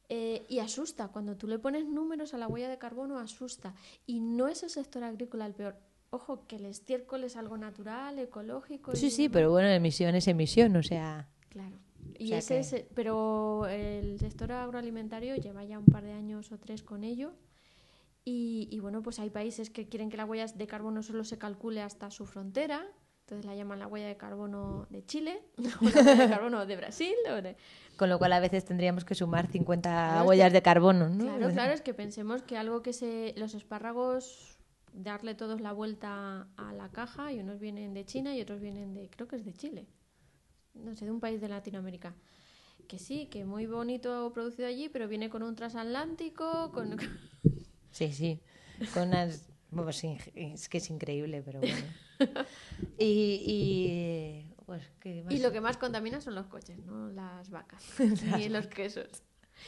[SPEAKER 2] Eh, y asusta. Cuando tú le pones números a la huella de carbono, asusta. Y no es el sector agrícola el peor. Ojo, que el estiércol es algo natural, ecológico.
[SPEAKER 1] Sí,
[SPEAKER 2] y
[SPEAKER 1] sí, pero bueno, emisión es emisión, o sea...
[SPEAKER 2] Claro. Y
[SPEAKER 1] sea
[SPEAKER 2] ese es, pero el sector agroalimentario lleva ya un par de años o tres con ello. Y, y bueno, pues hay países que quieren que la huella de carbono solo se calcule hasta su frontera. Entonces la llaman la huella de carbono de Chile, o la huella de carbono de Brasil. o de-
[SPEAKER 1] Con lo cual a veces tendríamos que sumar 50
[SPEAKER 2] Claro, es
[SPEAKER 1] huellas
[SPEAKER 2] que-
[SPEAKER 1] de carbono, ¿no?
[SPEAKER 2] Claro, claro, es que pensemos que algo que se. Los espárragos, darle todos la vuelta a la caja y unos vienen de China y otros vienen de. Creo que es de Chile. No sé, de un país de Latinoamérica. Que sí, que muy bonito producido allí, pero viene con un transatlántico, con.
[SPEAKER 1] Sí, sí. Con unas... sí, es que es increíble, pero bueno. y, y, pues, ¿qué más?
[SPEAKER 2] Y lo que más contamina son los coches, no las vacas ni los quesos.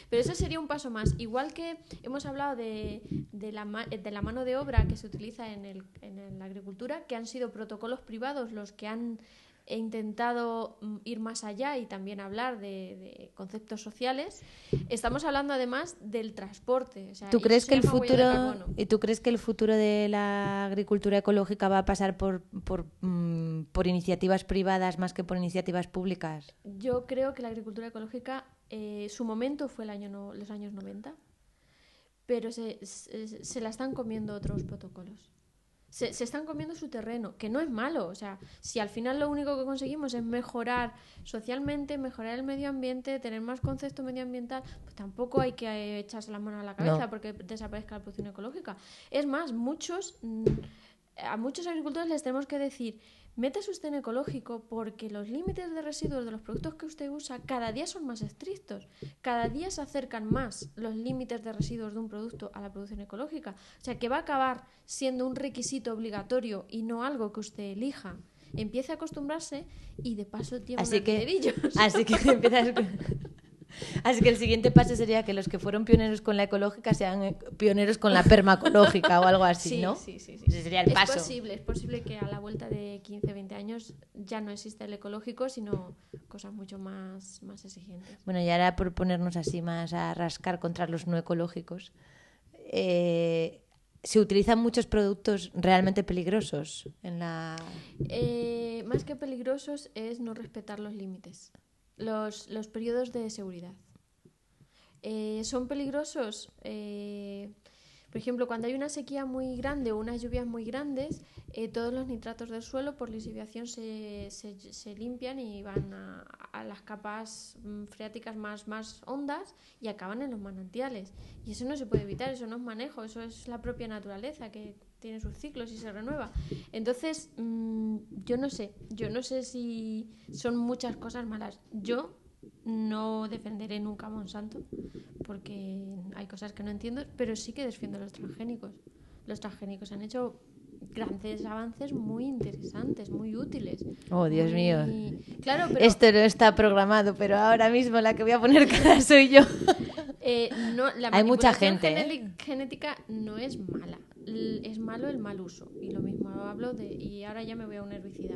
[SPEAKER 2] Pero eso sería un paso más. Igual que hemos hablado de, de, la, ma- de la mano de obra que se utiliza en, el, en la agricultura, que han sido protocolos privados los que han eh, intentado mm, ir más allá y también hablar de, de conceptos sociales. Estamos hablando además del transporte. o sea,
[SPEAKER 1] ¿Tú crees que el futuro y tú crees que el futuro de la agricultura ecológica va a pasar por por, mm, por iniciativas privadas más que por iniciativas públicas?
[SPEAKER 2] Yo creo que la agricultura ecológica, eh, su momento fue el año no- los años 90, pero se, se, se la están comiendo otros protocolos. Se, se están comiendo su terreno, que no es malo. O sea, si al final lo único que conseguimos es mejorar socialmente, mejorar el medio ambiente, tener más concepto medioambiental, pues tampoco hay que eh, echarse la mano a la cabeza
[SPEAKER 1] No.
[SPEAKER 2] porque desaparezca la producción ecológica. Es más, muchos, mm, a muchos agricultores les tenemos que decir, métase usted en ecológico porque los límites de residuos de los productos que usted usa cada día son más estrictos. Cada día se acercan más los límites de residuos de un producto a la producción ecológica. O sea que va a acabar siendo un requisito obligatorio y no algo que usted elija. Empiece a acostumbrarse y de paso lleva
[SPEAKER 1] Así que-. Así que empiezas Así que el siguiente paso sería que los que fueron pioneros con la ecológica sean eh, pioneros con la permacológica o algo así,
[SPEAKER 2] Sí,
[SPEAKER 1] ¿no?
[SPEAKER 2] sí, sí, sí.
[SPEAKER 1] Ese sería el
[SPEAKER 2] es
[SPEAKER 1] paso.
[SPEAKER 2] posible, es posible que a la vuelta de 15, 20 años ya no exista el ecológico, sino cosas mucho más, más exigentes.
[SPEAKER 1] Bueno, y ahora por ponernos así más a rascar contra los no ecológicos, eh, se utilizan muchos productos realmente peligrosos en la...
[SPEAKER 2] Eh, más que peligrosos es no respetar los límites, los, los periodos de seguridad. Eh, son peligrosos, eh, por ejemplo, cuando hay una sequía muy grande o unas lluvias muy grandes, eh, todos los nitratos del suelo por lisiviación se, se, se limpian y van a, a las capas mm, freáticas más, más hondas y acaban en los manantiales. Y eso no se puede evitar, eso no es manejo, eso es la propia naturaleza que tiene sus ciclos y se renueva. Entonces, mm, yo no sé, yo no sé si son muchas cosas malas. Yo no defenderé nunca a Monsanto porque hay cosas que no entiendo, pero sí que defiendo los transgénicos. Los transgénicos han hecho grandes avances muy interesantes, muy útiles.
[SPEAKER 1] Oh, Dios
[SPEAKER 2] Muy-
[SPEAKER 1] mío.
[SPEAKER 2] Claro, pero
[SPEAKER 1] Esto no está programado, pero ahora mismo la que voy a poner cara soy yo.
[SPEAKER 2] eh, no, la
[SPEAKER 1] Hay mucha gente, ¿eh?
[SPEAKER 2] genética no es mala, es malo el mal uso. Y lo mismo hablo de, y ahora ya me voy a un herbicida.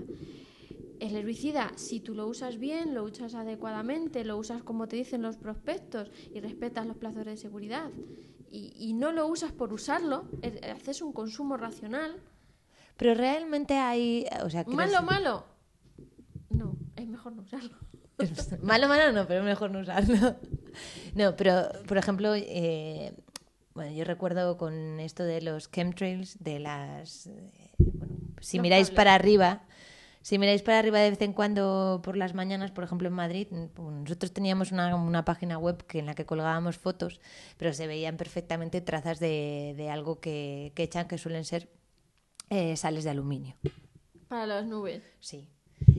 [SPEAKER 2] El herbicida, si tú lo usas bien, lo usas adecuadamente, lo usas como te dicen los prospectos y respetas los plazos de seguridad y, y no lo usas por usarlo, haces un consumo racional,
[SPEAKER 1] Pero realmente hay... O sea,
[SPEAKER 2] malo,
[SPEAKER 1] decir-
[SPEAKER 2] malo, no, es mejor no usarlo.
[SPEAKER 1] malo, malo no, pero mejor no usarlo. No, pero, por ejemplo, eh, bueno, yo recuerdo con esto de los chemtrails, de las... eh, bueno, si miráis para arriba, si miráis para arriba de vez en cuando por las mañanas, por ejemplo en Madrid, pues, nosotros teníamos una, una página web que, en la que colgábamos fotos, pero se veían perfectamente trazas de, de algo que, que echan, que suelen ser eh, sales de aluminio.
[SPEAKER 2] Para las nubes.
[SPEAKER 1] Sí.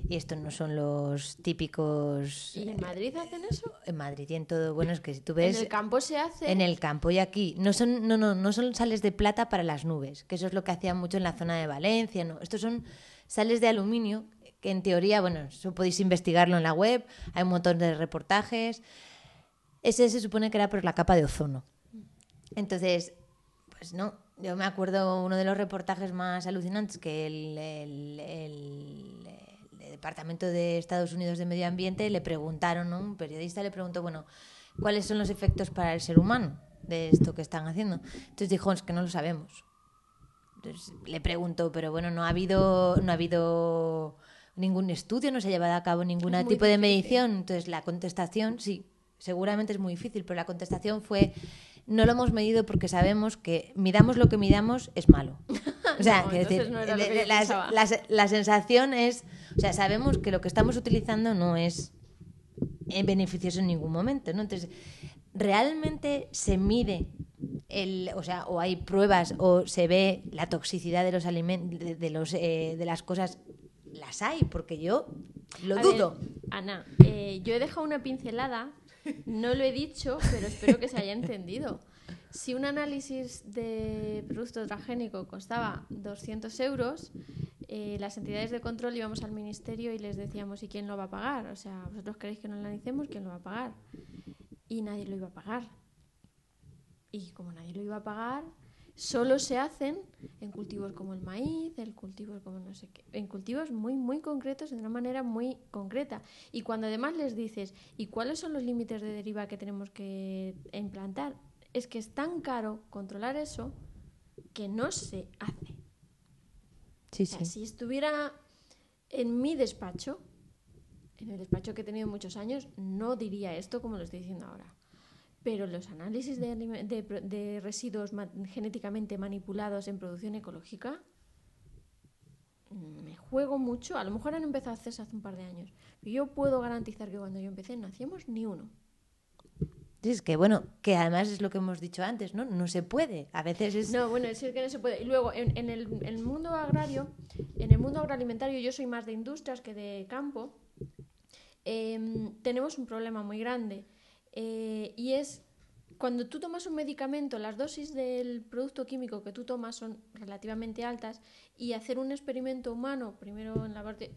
[SPEAKER 1] Y estos no son los típicos...
[SPEAKER 2] ¿Y en Madrid hacen eso?
[SPEAKER 1] en Madrid y en todo. Bueno, es que si tú ves
[SPEAKER 2] En el campo se hace.
[SPEAKER 1] en el campo y aquí, no son, no, no, no son sales de plata para las nubes, que eso es lo que hacían mucho en la zona de Valencia, no. Estos son sales de aluminio, que en teoría, bueno, eso podéis investigarlo en la web, hay un montón de reportajes. Ese se supone que era por la capa de ozono. Entonces, pues no, yo me acuerdo uno de los reportajes más alucinantes que el, el- el- el Departamento de Estados Unidos de Medio Ambiente le preguntaron, ¿no? un periodista le preguntó, bueno, ¿cuáles son los efectos para el ser humano de esto que están haciendo? Entonces dijo, es que no lo sabemos. Entonces le preguntó, pero bueno, no ha habido, no ha habido ningún estudio, no se ha llevado a cabo ningún tipo de
[SPEAKER 2] difícil.
[SPEAKER 1] medición. Entonces la contestación, sí, seguramente es muy difícil, pero la contestación fue, no lo hemos medido porque sabemos que midamos lo que midamos es malo. O sea,
[SPEAKER 2] No,
[SPEAKER 1] decir,
[SPEAKER 2] no
[SPEAKER 1] la, la- la sensación es, o sea, sabemos que lo que estamos utilizando no es eh, beneficioso en ningún momento, ¿no? Entonces, ¿realmente se mide el, o sea, o hay pruebas o se ve la toxicidad de los alimentos, de, de los, eh, de las cosas? Las hay, porque yo lo
[SPEAKER 2] A
[SPEAKER 1] dudo.
[SPEAKER 2] ver, Ana, eh, yo he dejado una pincelada, no lo he dicho, pero espero que se haya entendido. Si un análisis de producto transgénico costaba 200 euros, eh, las entidades de control íbamos al ministerio y les decíamos, ¿y quién lo va a pagar? O sea, vosotros queréis que no analicemos, ¿quién lo va a pagar? Y nadie lo iba a pagar. Y como nadie lo iba a pagar, solo se hacen en cultivos como el maíz, en cultivos como no sé qué, en cultivos muy, muy concretos, de una manera muy concreta. Y cuando además les dices, ¿y cuáles son los límites de deriva que tenemos que implantar? Es que es tan caro controlar eso que no se hace.
[SPEAKER 1] Sí, sí.
[SPEAKER 2] si estuviera en mi despacho, en el despacho que he tenido muchos años, no diría esto como lo estoy diciendo ahora. Pero los análisis de, de residuos genéticamente manipulados en producción ecológica, me juego mucho. A lo mejor han empezado a hacerse hace un par de años. Pero yo puedo garantizar que cuando yo empecé no hacíamos ni uno.
[SPEAKER 1] Es que, bueno, que además es lo que hemos dicho antes, ¿no? No se puede. A veces es...
[SPEAKER 2] No, bueno, es que no se puede. Y luego, en, en, el, mundo agrario, en el mundo agroalimentario, yo soy más de industrias que de campo, em, tenemos un problema muy grande. Eh, y es cuando tú tomas un medicamento, las dosis del producto químico que tú tomas son relativamente altas y hacer un experimento humano, primero en la parte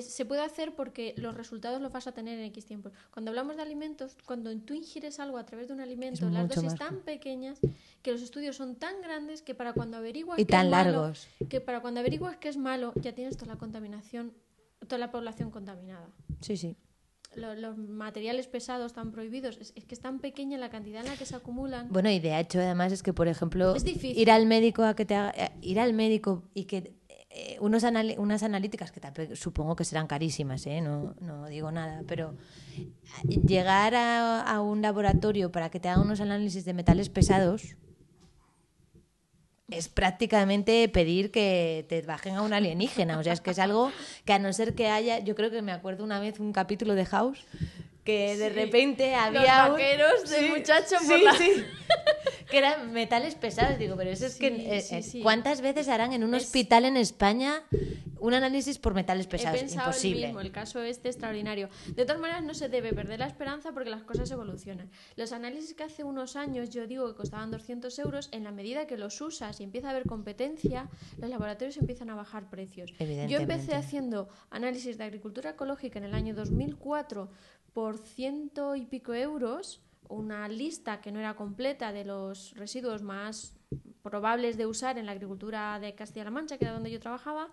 [SPEAKER 2] se puede hacer porque los resultados los vas a tener en X tiempo. Cuando hablamos de alimentos, cuando tú ingieres algo a través de un alimento, las dosis tan pequeñas que los estudios son tan grandes que para cuando averiguas
[SPEAKER 1] y
[SPEAKER 2] que
[SPEAKER 1] tan
[SPEAKER 2] es
[SPEAKER 1] largos
[SPEAKER 2] malo, que para cuando averiguas que es malo ya tienes toda la contaminación, toda la población contaminada.
[SPEAKER 1] Sí, sí.
[SPEAKER 2] Los, materiales pesados están prohibidos. Es, que es tan pequeña la cantidad en la que se acumulan.
[SPEAKER 1] Bueno, y de hecho, además, es que, por ejemplo, ir al médico a que te haga, eh, ir al médico y que eh, unos unas analíticas que supongo que serán carísimas, ¿eh? no, no, digo nada, pero llegar a, un laboratorio para que te hagan unos análisis de metales pesados es prácticamente pedir que te bajen a un alienígena. O sea, es que es algo que a no ser que haya, yo creo que me acuerdo una vez un capítulo de House que de repente había
[SPEAKER 2] Los vaqueros de muchacho por la...
[SPEAKER 1] que eran metales pesados digo pero eso es que eh, eh, cuántas veces harán en un hospital en España un análisis por metales pesados
[SPEAKER 2] He pensado
[SPEAKER 1] imposible.
[SPEAKER 2] el, mismo, el caso este extraordinario. De todas maneras no se debe perder la esperanza porque las cosas evolucionan. Los análisis que hace unos años yo digo que costaban 200 euros en la medida que los usas y empieza a haber competencia los laboratorios empiezan a bajar precios. Yo empecé haciendo análisis de agricultura ecológica en el año 2004 por ciento y pico euros una lista que no era completa de los residuos más probables de usar en la agricultura de Castilla-La Mancha, que era donde yo trabajaba.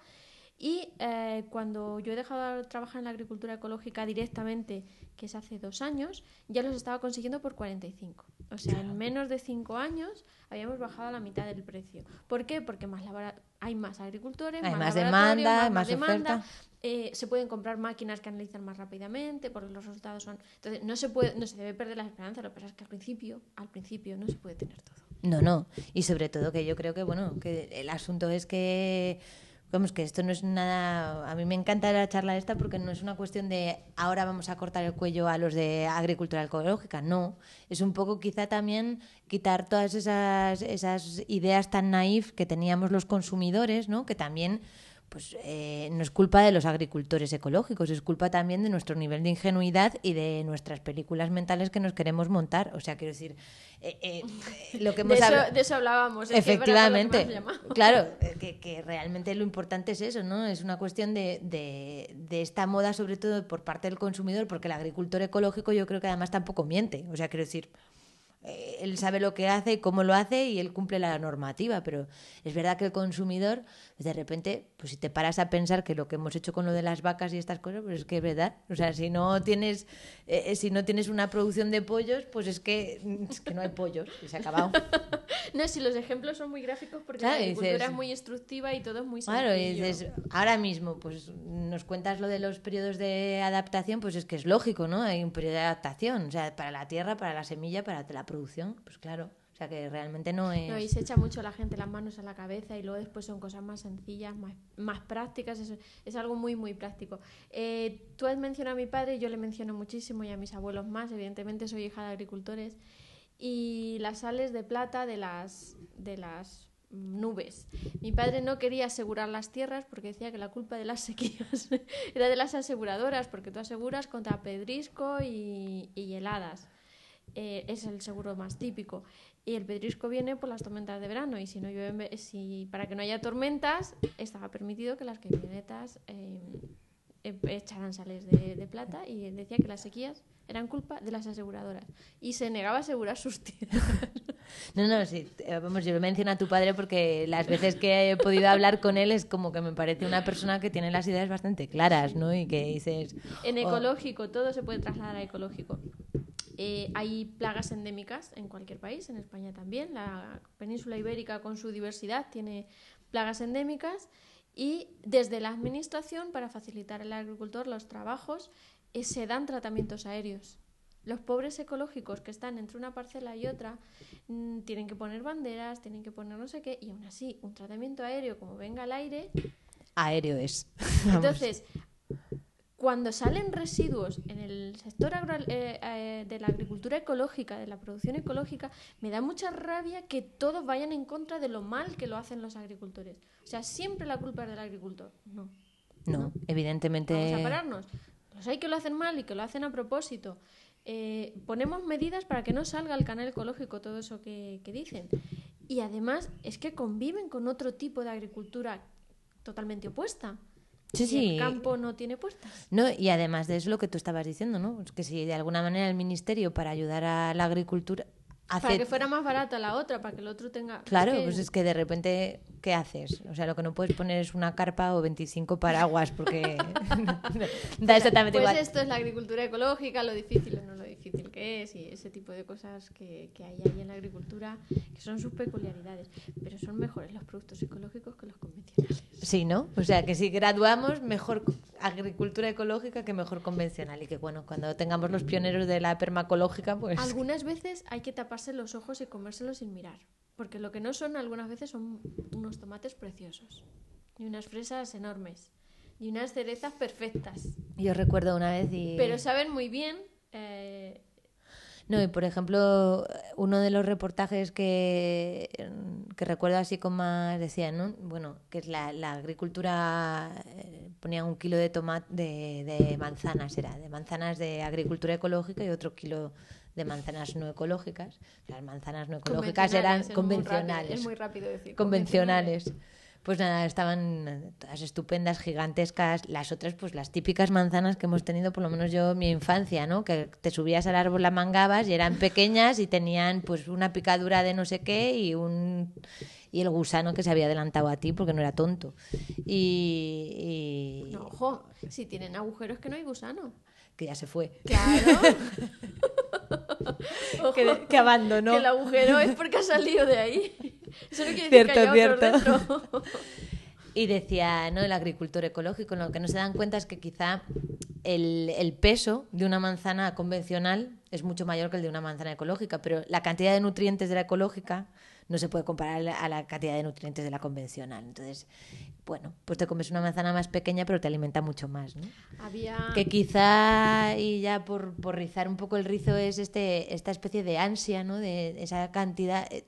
[SPEAKER 2] Y eh, cuando yo he dejado de trabajar en la agricultura ecológica directamente, que es hace dos años, ya los estaba consiguiendo por 45. O sea, en menos de cinco años habíamos bajado a la mitad del precio. ¿Por qué? Porque más hay más agricultores,
[SPEAKER 1] hay
[SPEAKER 2] más,
[SPEAKER 1] demanda, más, demanda.
[SPEAKER 2] Eh, se pueden comprar máquinas que analizan más rápidamente porque los resultados son entonces no se puede no se debe perder la esperanza lo que pasa es que al principio al principio no se puede tener todo
[SPEAKER 1] no no y sobre todo que yo creo que bueno que el asunto es que Vamos, que esto no es nada. A mí me encanta la charla esta porque no es una cuestión de ahora vamos a cortar el cuello a los de agricultura ecológica. No. Es un poco quizá también quitar todas esas, esas ideas tan naif que teníamos los consumidores, ¿no? Que también pues eh, no es culpa de los agricultores ecológicos, es culpa también de nuestro nivel de ingenuidad y de nuestras películas mentales que nos queremos montar. O sea, quiero decir, eh, eh, lo que hemos
[SPEAKER 2] de, eso, de eso hablábamos.
[SPEAKER 1] Efectivamente. claro, que, que, realmente lo importante es eso, ¿no? Es una cuestión de, de, de, esta moda, sobre todo por parte del consumidor, porque el agricultor ecológico yo creo que además tampoco miente. O sea, quiero decir, eh, él sabe lo que hace, cómo lo hace y él cumple la normativa, pero es verdad que el consumidor, de repente, pues si te paras a pensar que lo que hemos hecho con lo de las vacas y estas cosas, pues es que es verdad. O sea, si no tienes, eh, eh, si no tienes una producción de pollos, pues es que, es que no hay pollos y se ha acabado.
[SPEAKER 2] no, si los ejemplos son muy gráficos porque la agricultura es muy instructiva y todo es muy sencillo.
[SPEAKER 1] Claro, y dices, ahora mismo, pues nos cuentas lo de los periodos de adaptación, pues es que es lógico, ¿no? Hay un periodo de adaptación, o sea, para la tierra, para la semilla, para la producción, pues claro. O sea que realmente no es.
[SPEAKER 2] No, y se echa mucho la gente las manos a la cabeza y luego después son cosas más sencillas, más, más prácticas. Es, es algo muy, muy práctico. Eh, tú has mencionado a mi padre, yo le menciono muchísimo y a mis abuelos más. Evidentemente soy hija de agricultores. Y las sales de plata de las, de las nubes. Mi padre no quería asegurar las tierras porque decía que la culpa de las sequías era de las aseguradoras, porque tú aseguras contra pedrisco y, y heladas. eh, es el seguro más típico. Y el pedrisco viene por las tormentas de verano. Y si no llueve, si para que no haya tormentas, estaba permitido que las camionetas eh, eh, echaran sales de, de plata. Y decía que las sequías eran culpa de las aseguradoras. Y se negaba a asegurar sus tierras.
[SPEAKER 1] No, no, sí, eh, vamos, yo menciono a tu padre porque las veces que he podido hablar con él es como que me parece una persona que tiene las ideas bastante claras, ¿no? Y que dices...
[SPEAKER 2] En
[SPEAKER 1] "Oh,
[SPEAKER 2] ecológico, todo se puede trasladar a ecológico. Eh, hay plagas endémicas en cualquier país, en España también. La península ibérica con su diversidad tiene plagas endémicas y desde la administración, para facilitar al agricultor los trabajos, eh, se dan tratamientos aéreos. Los pobres ecológicos que están entre una parcela y otra mm, tienen que poner banderas, tienen que poner no sé qué, y aún así, un tratamiento aéreo como venga al aire,
[SPEAKER 1] Aéreo es.
[SPEAKER 2] Entonces, cuando salen residuos en el sector agro- eh, eh, de la agricultura ecológica, de la producción ecológica, me da mucha rabia que todos vayan en contra de lo mal que lo hacen los agricultores. O sea, siempre la culpa es del agricultor. No.
[SPEAKER 1] no, evidentemente...
[SPEAKER 2] Vamos a pararnos. Los hay que lo hacen mal y que lo hacen a propósito. Eh, ponemos medidas para que no salga al canal ecológico todo eso que, que dicen. Y además es que conviven con otro tipo de agricultura totalmente opuesta.
[SPEAKER 1] Sí,
[SPEAKER 2] Y
[SPEAKER 1] sí.
[SPEAKER 2] El campo no tiene puertas.
[SPEAKER 1] No, y además de eso lo que tú estabas diciendo, ¿no? Es que si de alguna manera el ministerio para ayudar a la agricultura hace...
[SPEAKER 2] Para que fuera más barata la otra, para que el otro tenga...
[SPEAKER 1] Claro,
[SPEAKER 2] es que-
[SPEAKER 1] pues es que de repente, ¿qué haces? O sea, lo que no puedes poner es una carpa o 25 paraguas porque da exactamente
[SPEAKER 2] Pues
[SPEAKER 1] igual.
[SPEAKER 2] esto es la agricultura ecológica, lo difícil o no lo difícil que es y ese tipo de cosas que, que hay ahí en la agricultura que son sus peculiaridades. Pero son mejores los productos ecológicos que los convencionales.
[SPEAKER 1] Sí, ¿no? O sea, que si graduamos, mejor agricultura ecológica que mejor convencional. Y que, bueno, cuando tengamos los pioneros de la permacológica, pues...
[SPEAKER 2] Algunas veces hay que taparse los ojos y comérselos sin mirar. Porque lo que no son algunas veces son unos tomates preciosos. Y unas fresas enormes. Y unas cerezas perfectas.
[SPEAKER 1] Yo recuerdo una vez y...
[SPEAKER 2] Pero saben muy bien... eh,
[SPEAKER 1] No, y por ejemplo, uno de los reportajes que, que recuerdo así con más decía, ¿no? Bueno, que es la, la agricultura, eh, ponía un kilo de tomate de, de manzanas, era, de manzanas de agricultura ecológica y otro kilo de manzanas no ecológicas. Las manzanas no ecológicas eran
[SPEAKER 2] convencionales, es muy rápido-
[SPEAKER 1] convencionales
[SPEAKER 2] Es muy rápido decir.
[SPEAKER 1] convencionales. Pues nada, estaban todas estupendas, gigantescas. Las otras, pues las típicas manzanas que hemos tenido, por lo menos yo en mi infancia, ¿no? Que te subías al árbol, la mangabas y eran pequeñas y tenían pues una picadura de no sé qué y un y el gusano que se había adelantado a ti porque no era tonto. Y, y-
[SPEAKER 2] No, ojo, si tienen agujeros que no hay gusano.
[SPEAKER 1] Que ya se fue.
[SPEAKER 2] Claro.
[SPEAKER 1] Que, que abandonó.
[SPEAKER 2] que el agujero es porque ha salido de ahí. Eso no quiere decir
[SPEAKER 1] Cierto,
[SPEAKER 2] que haya otros
[SPEAKER 1] cierto.
[SPEAKER 2] dentro.
[SPEAKER 1] Y decía, ¿no? El agricultor ecológico, lo que no se dan cuenta es que quizá el, el peso de una manzana convencional es mucho mayor que el de una manzana ecológica, pero la cantidad de nutrientes de la ecológica no se puede comparar a la- cantidad de nutrientes de la convencional. Entonces, bueno, pues te comes una manzana más pequeña, pero te alimenta mucho más, ¿no?
[SPEAKER 2] Había...
[SPEAKER 1] Que quizá, y ya por, por rizar un poco el rizo, es este, esta especie de ansia, ¿no? De esa cantidad, eh,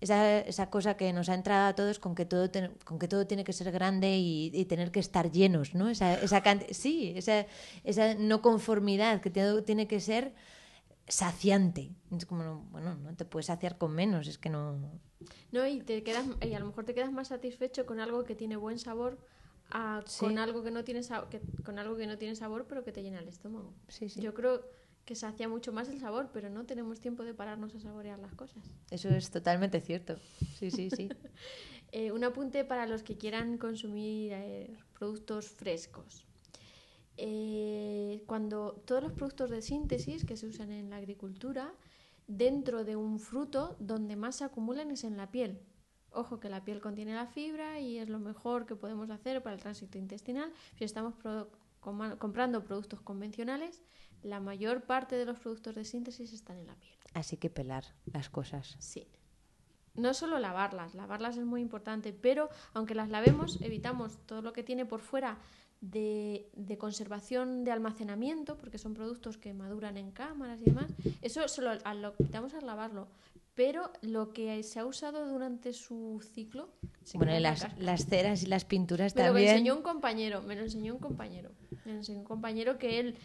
[SPEAKER 1] esa, esa cosa que nos ha entrado a todos con que todo, ten- con que todo tiene que ser grande y, y tener que estar llenos, ¿no? Esa, esa sí, esa, esa no conformidad, que tiene que ser saciante. Es como, no, bueno, no te puedes saciar con menos, es que no...
[SPEAKER 2] No, y, te quedas, y a lo mejor te quedas más satisfecho con algo que tiene buen sabor a
[SPEAKER 1] Sí.
[SPEAKER 2] con algo que no tiene que, con algo que no tiene sabor pero que te llena el estómago.
[SPEAKER 1] Sí, sí.
[SPEAKER 2] Yo creo que sacia mucho más el sabor, pero no tenemos tiempo de pararnos a saborear las cosas.
[SPEAKER 1] Eso es totalmente cierto. Sí, sí, sí.
[SPEAKER 2] Eh, un apunte para los que quieran consumir eh, productos frescos. Eh, cuando todos los productos de síntesis que se usan en la agricultura, dentro de un fruto, donde más se acumulan es en la piel. Ojo que la piel contiene la fibra y es lo mejor que podemos hacer para el tránsito intestinal. Si estamos pro- comprando productos convencionales, la mayor parte de los productos de síntesis están en la piel.
[SPEAKER 1] Así que pelar las cosas.
[SPEAKER 2] Sí. No solo lavarlas, lavarlas es muy importante, pero aunque las lavemos, evitamos todo lo que tiene por fuera de, de conservación de almacenamiento, porque son productos que maduran en cámaras y demás. Eso se lo, a- lo quitamos al lavarlo. Pero lo que se ha usado durante su ciclo.
[SPEAKER 1] Bueno, las, ceras y las pinturas
[SPEAKER 2] Me lo
[SPEAKER 1] también.
[SPEAKER 2] enseñó un compañero, me lo enseñó un compañero. Me lo enseñó un compañero que él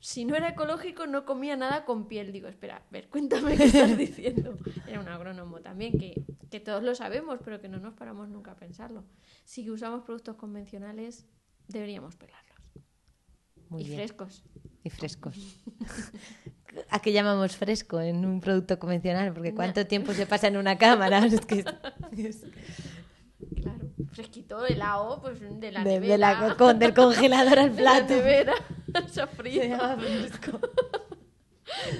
[SPEAKER 2] si no era ecológico no comía nada con piel. Digo, espera, a ver, cuéntame qué estás diciendo. Era un agrónomo también, que, que todos lo sabemos, pero que no nos paramos nunca a pensarlo. Si usamos productos convencionales, deberíamos pelarlos.
[SPEAKER 1] Muy
[SPEAKER 2] y
[SPEAKER 1] bien.
[SPEAKER 2] frescos.
[SPEAKER 1] Y frescos. ¿A qué llamamos fresco en un producto convencional? Porque ¿cuánto tiempo se pasa en una cámara? Es que- es-
[SPEAKER 2] Claro. Fresquito, helado, pues de la
[SPEAKER 1] de- la- con- del congelador al
[SPEAKER 2] De la
[SPEAKER 1] plato.
[SPEAKER 2] nevera,
[SPEAKER 1] Se
[SPEAKER 2] sofrito.
[SPEAKER 1] llama fresco.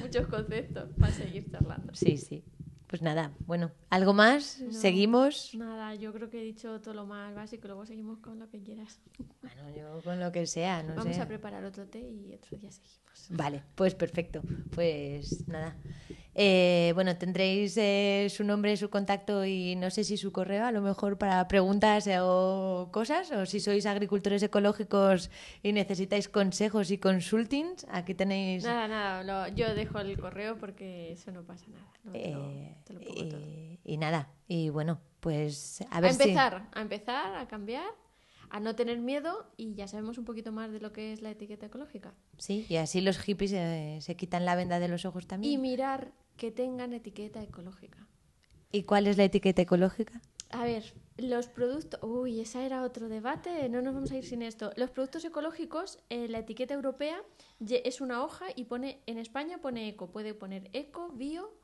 [SPEAKER 2] Muchos conceptos para seguir charlando.
[SPEAKER 1] Sí, sí. Pues nada, bueno, ¿algo más?
[SPEAKER 2] No.
[SPEAKER 1] ¿Seguimos?
[SPEAKER 2] Nada, yo creo que he dicho todo lo más básico, luego seguimos con lo que quieras.
[SPEAKER 1] Bueno, yo con lo que sea, no
[SPEAKER 2] Vamos
[SPEAKER 1] sé.
[SPEAKER 2] a preparar otro té y otro día seguimos.
[SPEAKER 1] Vale, pues perfecto. Pues nada. Eh, bueno, tendréis eh, su nombre, su contacto y no sé si su correo, a lo mejor para preguntas eh, o cosas, o si sois agricultores ecológicos y necesitáis consejos y consultings, aquí tenéis...
[SPEAKER 2] Nada, nada, yo dejo el correo porque eso no pasa nada. no te lo-
[SPEAKER 1] eh,
[SPEAKER 2] te lo pongo todo.
[SPEAKER 1] y, nada, y bueno, pues a
[SPEAKER 2] A,
[SPEAKER 1] ver si...
[SPEAKER 2] empezar, a empezar, a cambiar, a no tener miedo y ya sabemos un poquito más de lo que es la etiqueta ecológica.
[SPEAKER 1] Sí, y así los hippies eh, se quitan la venda de los ojos
[SPEAKER 2] Y
[SPEAKER 1] también.
[SPEAKER 2] mirar que tengan etiqueta ecológica.
[SPEAKER 1] ¿Y cuál es la etiqueta ecológica?
[SPEAKER 2] A ver, los productos. Uy, esa era otro debate. No nos vamos a ir sin esto. Los productos ecológicos, eh, la etiqueta europea es una hoja y pone en España pone eco. Puede poner eco, bio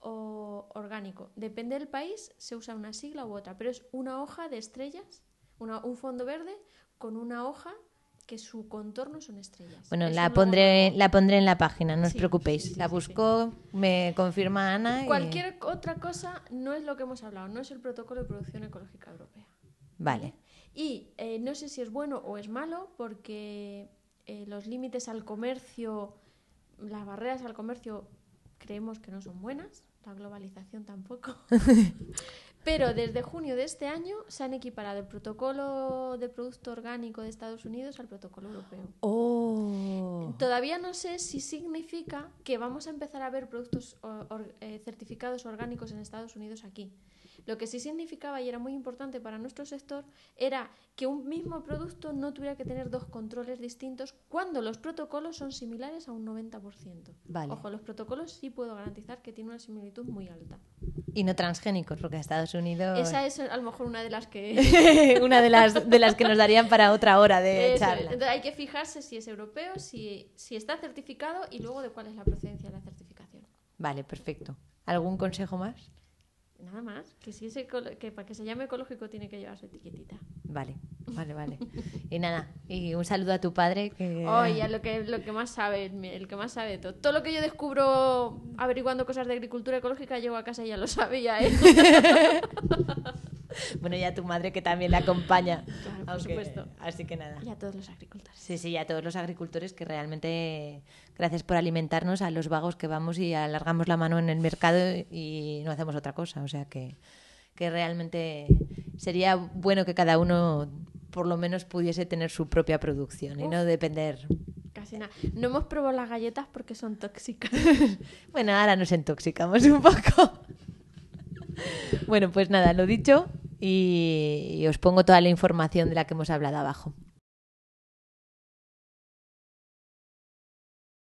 [SPEAKER 2] o orgánico. Depende del país, se usa una sigla u otra. Pero es una hoja de estrellas, una- un fondo verde con una hoja que su contorno son estrellas.
[SPEAKER 1] Bueno, la pondré, la pondré en la página, no os preocupéis.
[SPEAKER 2] sí, sí,
[SPEAKER 1] la busco, me confirma Ana. y-
[SPEAKER 2] Cualquier otra cosa no es lo que hemos hablado, no es el protocolo de producción ecológica europea.
[SPEAKER 1] Vale.
[SPEAKER 2] Y eh, no sé si es bueno o es malo porque eh, los límites al comercio, las barreras al comercio creemos que no son buenas, la globalización tampoco. Pero desde junio de este año se han equiparado el protocolo de producto orgánico de Estados Unidos al protocolo europeo.
[SPEAKER 1] Oh.
[SPEAKER 2] Todavía no sé si significa que vamos a empezar a ver productos or- eh, certificados orgánicos en Estados Unidos aquí. Lo que sí significaba y era muy importante para nuestro sector era que un mismo producto no tuviera que tener dos controles distintos cuando los protocolos son similares a un 90%.
[SPEAKER 1] Vale.
[SPEAKER 2] Ojo, los protocolos sí puedo garantizar que tienen una similitud muy alta.
[SPEAKER 1] Y no transgénicos, porque Estados Unidos.
[SPEAKER 2] Esa es a lo mejor una de las que...
[SPEAKER 1] una de las, de las que nos darían para otra hora de
[SPEAKER 2] Eso es.
[SPEAKER 1] charla.
[SPEAKER 2] Entonces hay que fijarse si es europeo, si, si está certificado y luego de cuál es la procedencia de la certificación.
[SPEAKER 1] Vale, perfecto. ¿Algún consejo más?
[SPEAKER 2] Nada más, que si es que para que se llame ecológico tiene que llevar su etiquetita.
[SPEAKER 1] Vale, vale, vale. Y nada, y un saludo a tu padre que...
[SPEAKER 2] Oye, a lo que, lo que más sabe, el que más sabe de todo. Todo lo que yo descubro averiguando cosas de agricultura ecológica, llego a casa y ya lo sabía, ¿eh?
[SPEAKER 1] Bueno, y a tu madre que también la acompaña.
[SPEAKER 2] Claro, por supuesto.
[SPEAKER 1] Así que nada.
[SPEAKER 2] Y a todos los agricultores.
[SPEAKER 1] Sí, sí, y a todos los agricultores que realmente, gracias por alimentarnos, a los vagos que vamos y alargamos la mano en el mercado y no hacemos otra cosa. O sea que, que realmente sería bueno que cada uno por lo menos pudiese tener su propia producción y no depender.
[SPEAKER 2] Casi nada. No hemos probado las galletas porque son tóxicas.
[SPEAKER 1] Bueno, ahora nos intoxicamos un poco. Bueno, pues nada, lo dicho y, os pongo toda la información de la que hemos hablado abajo.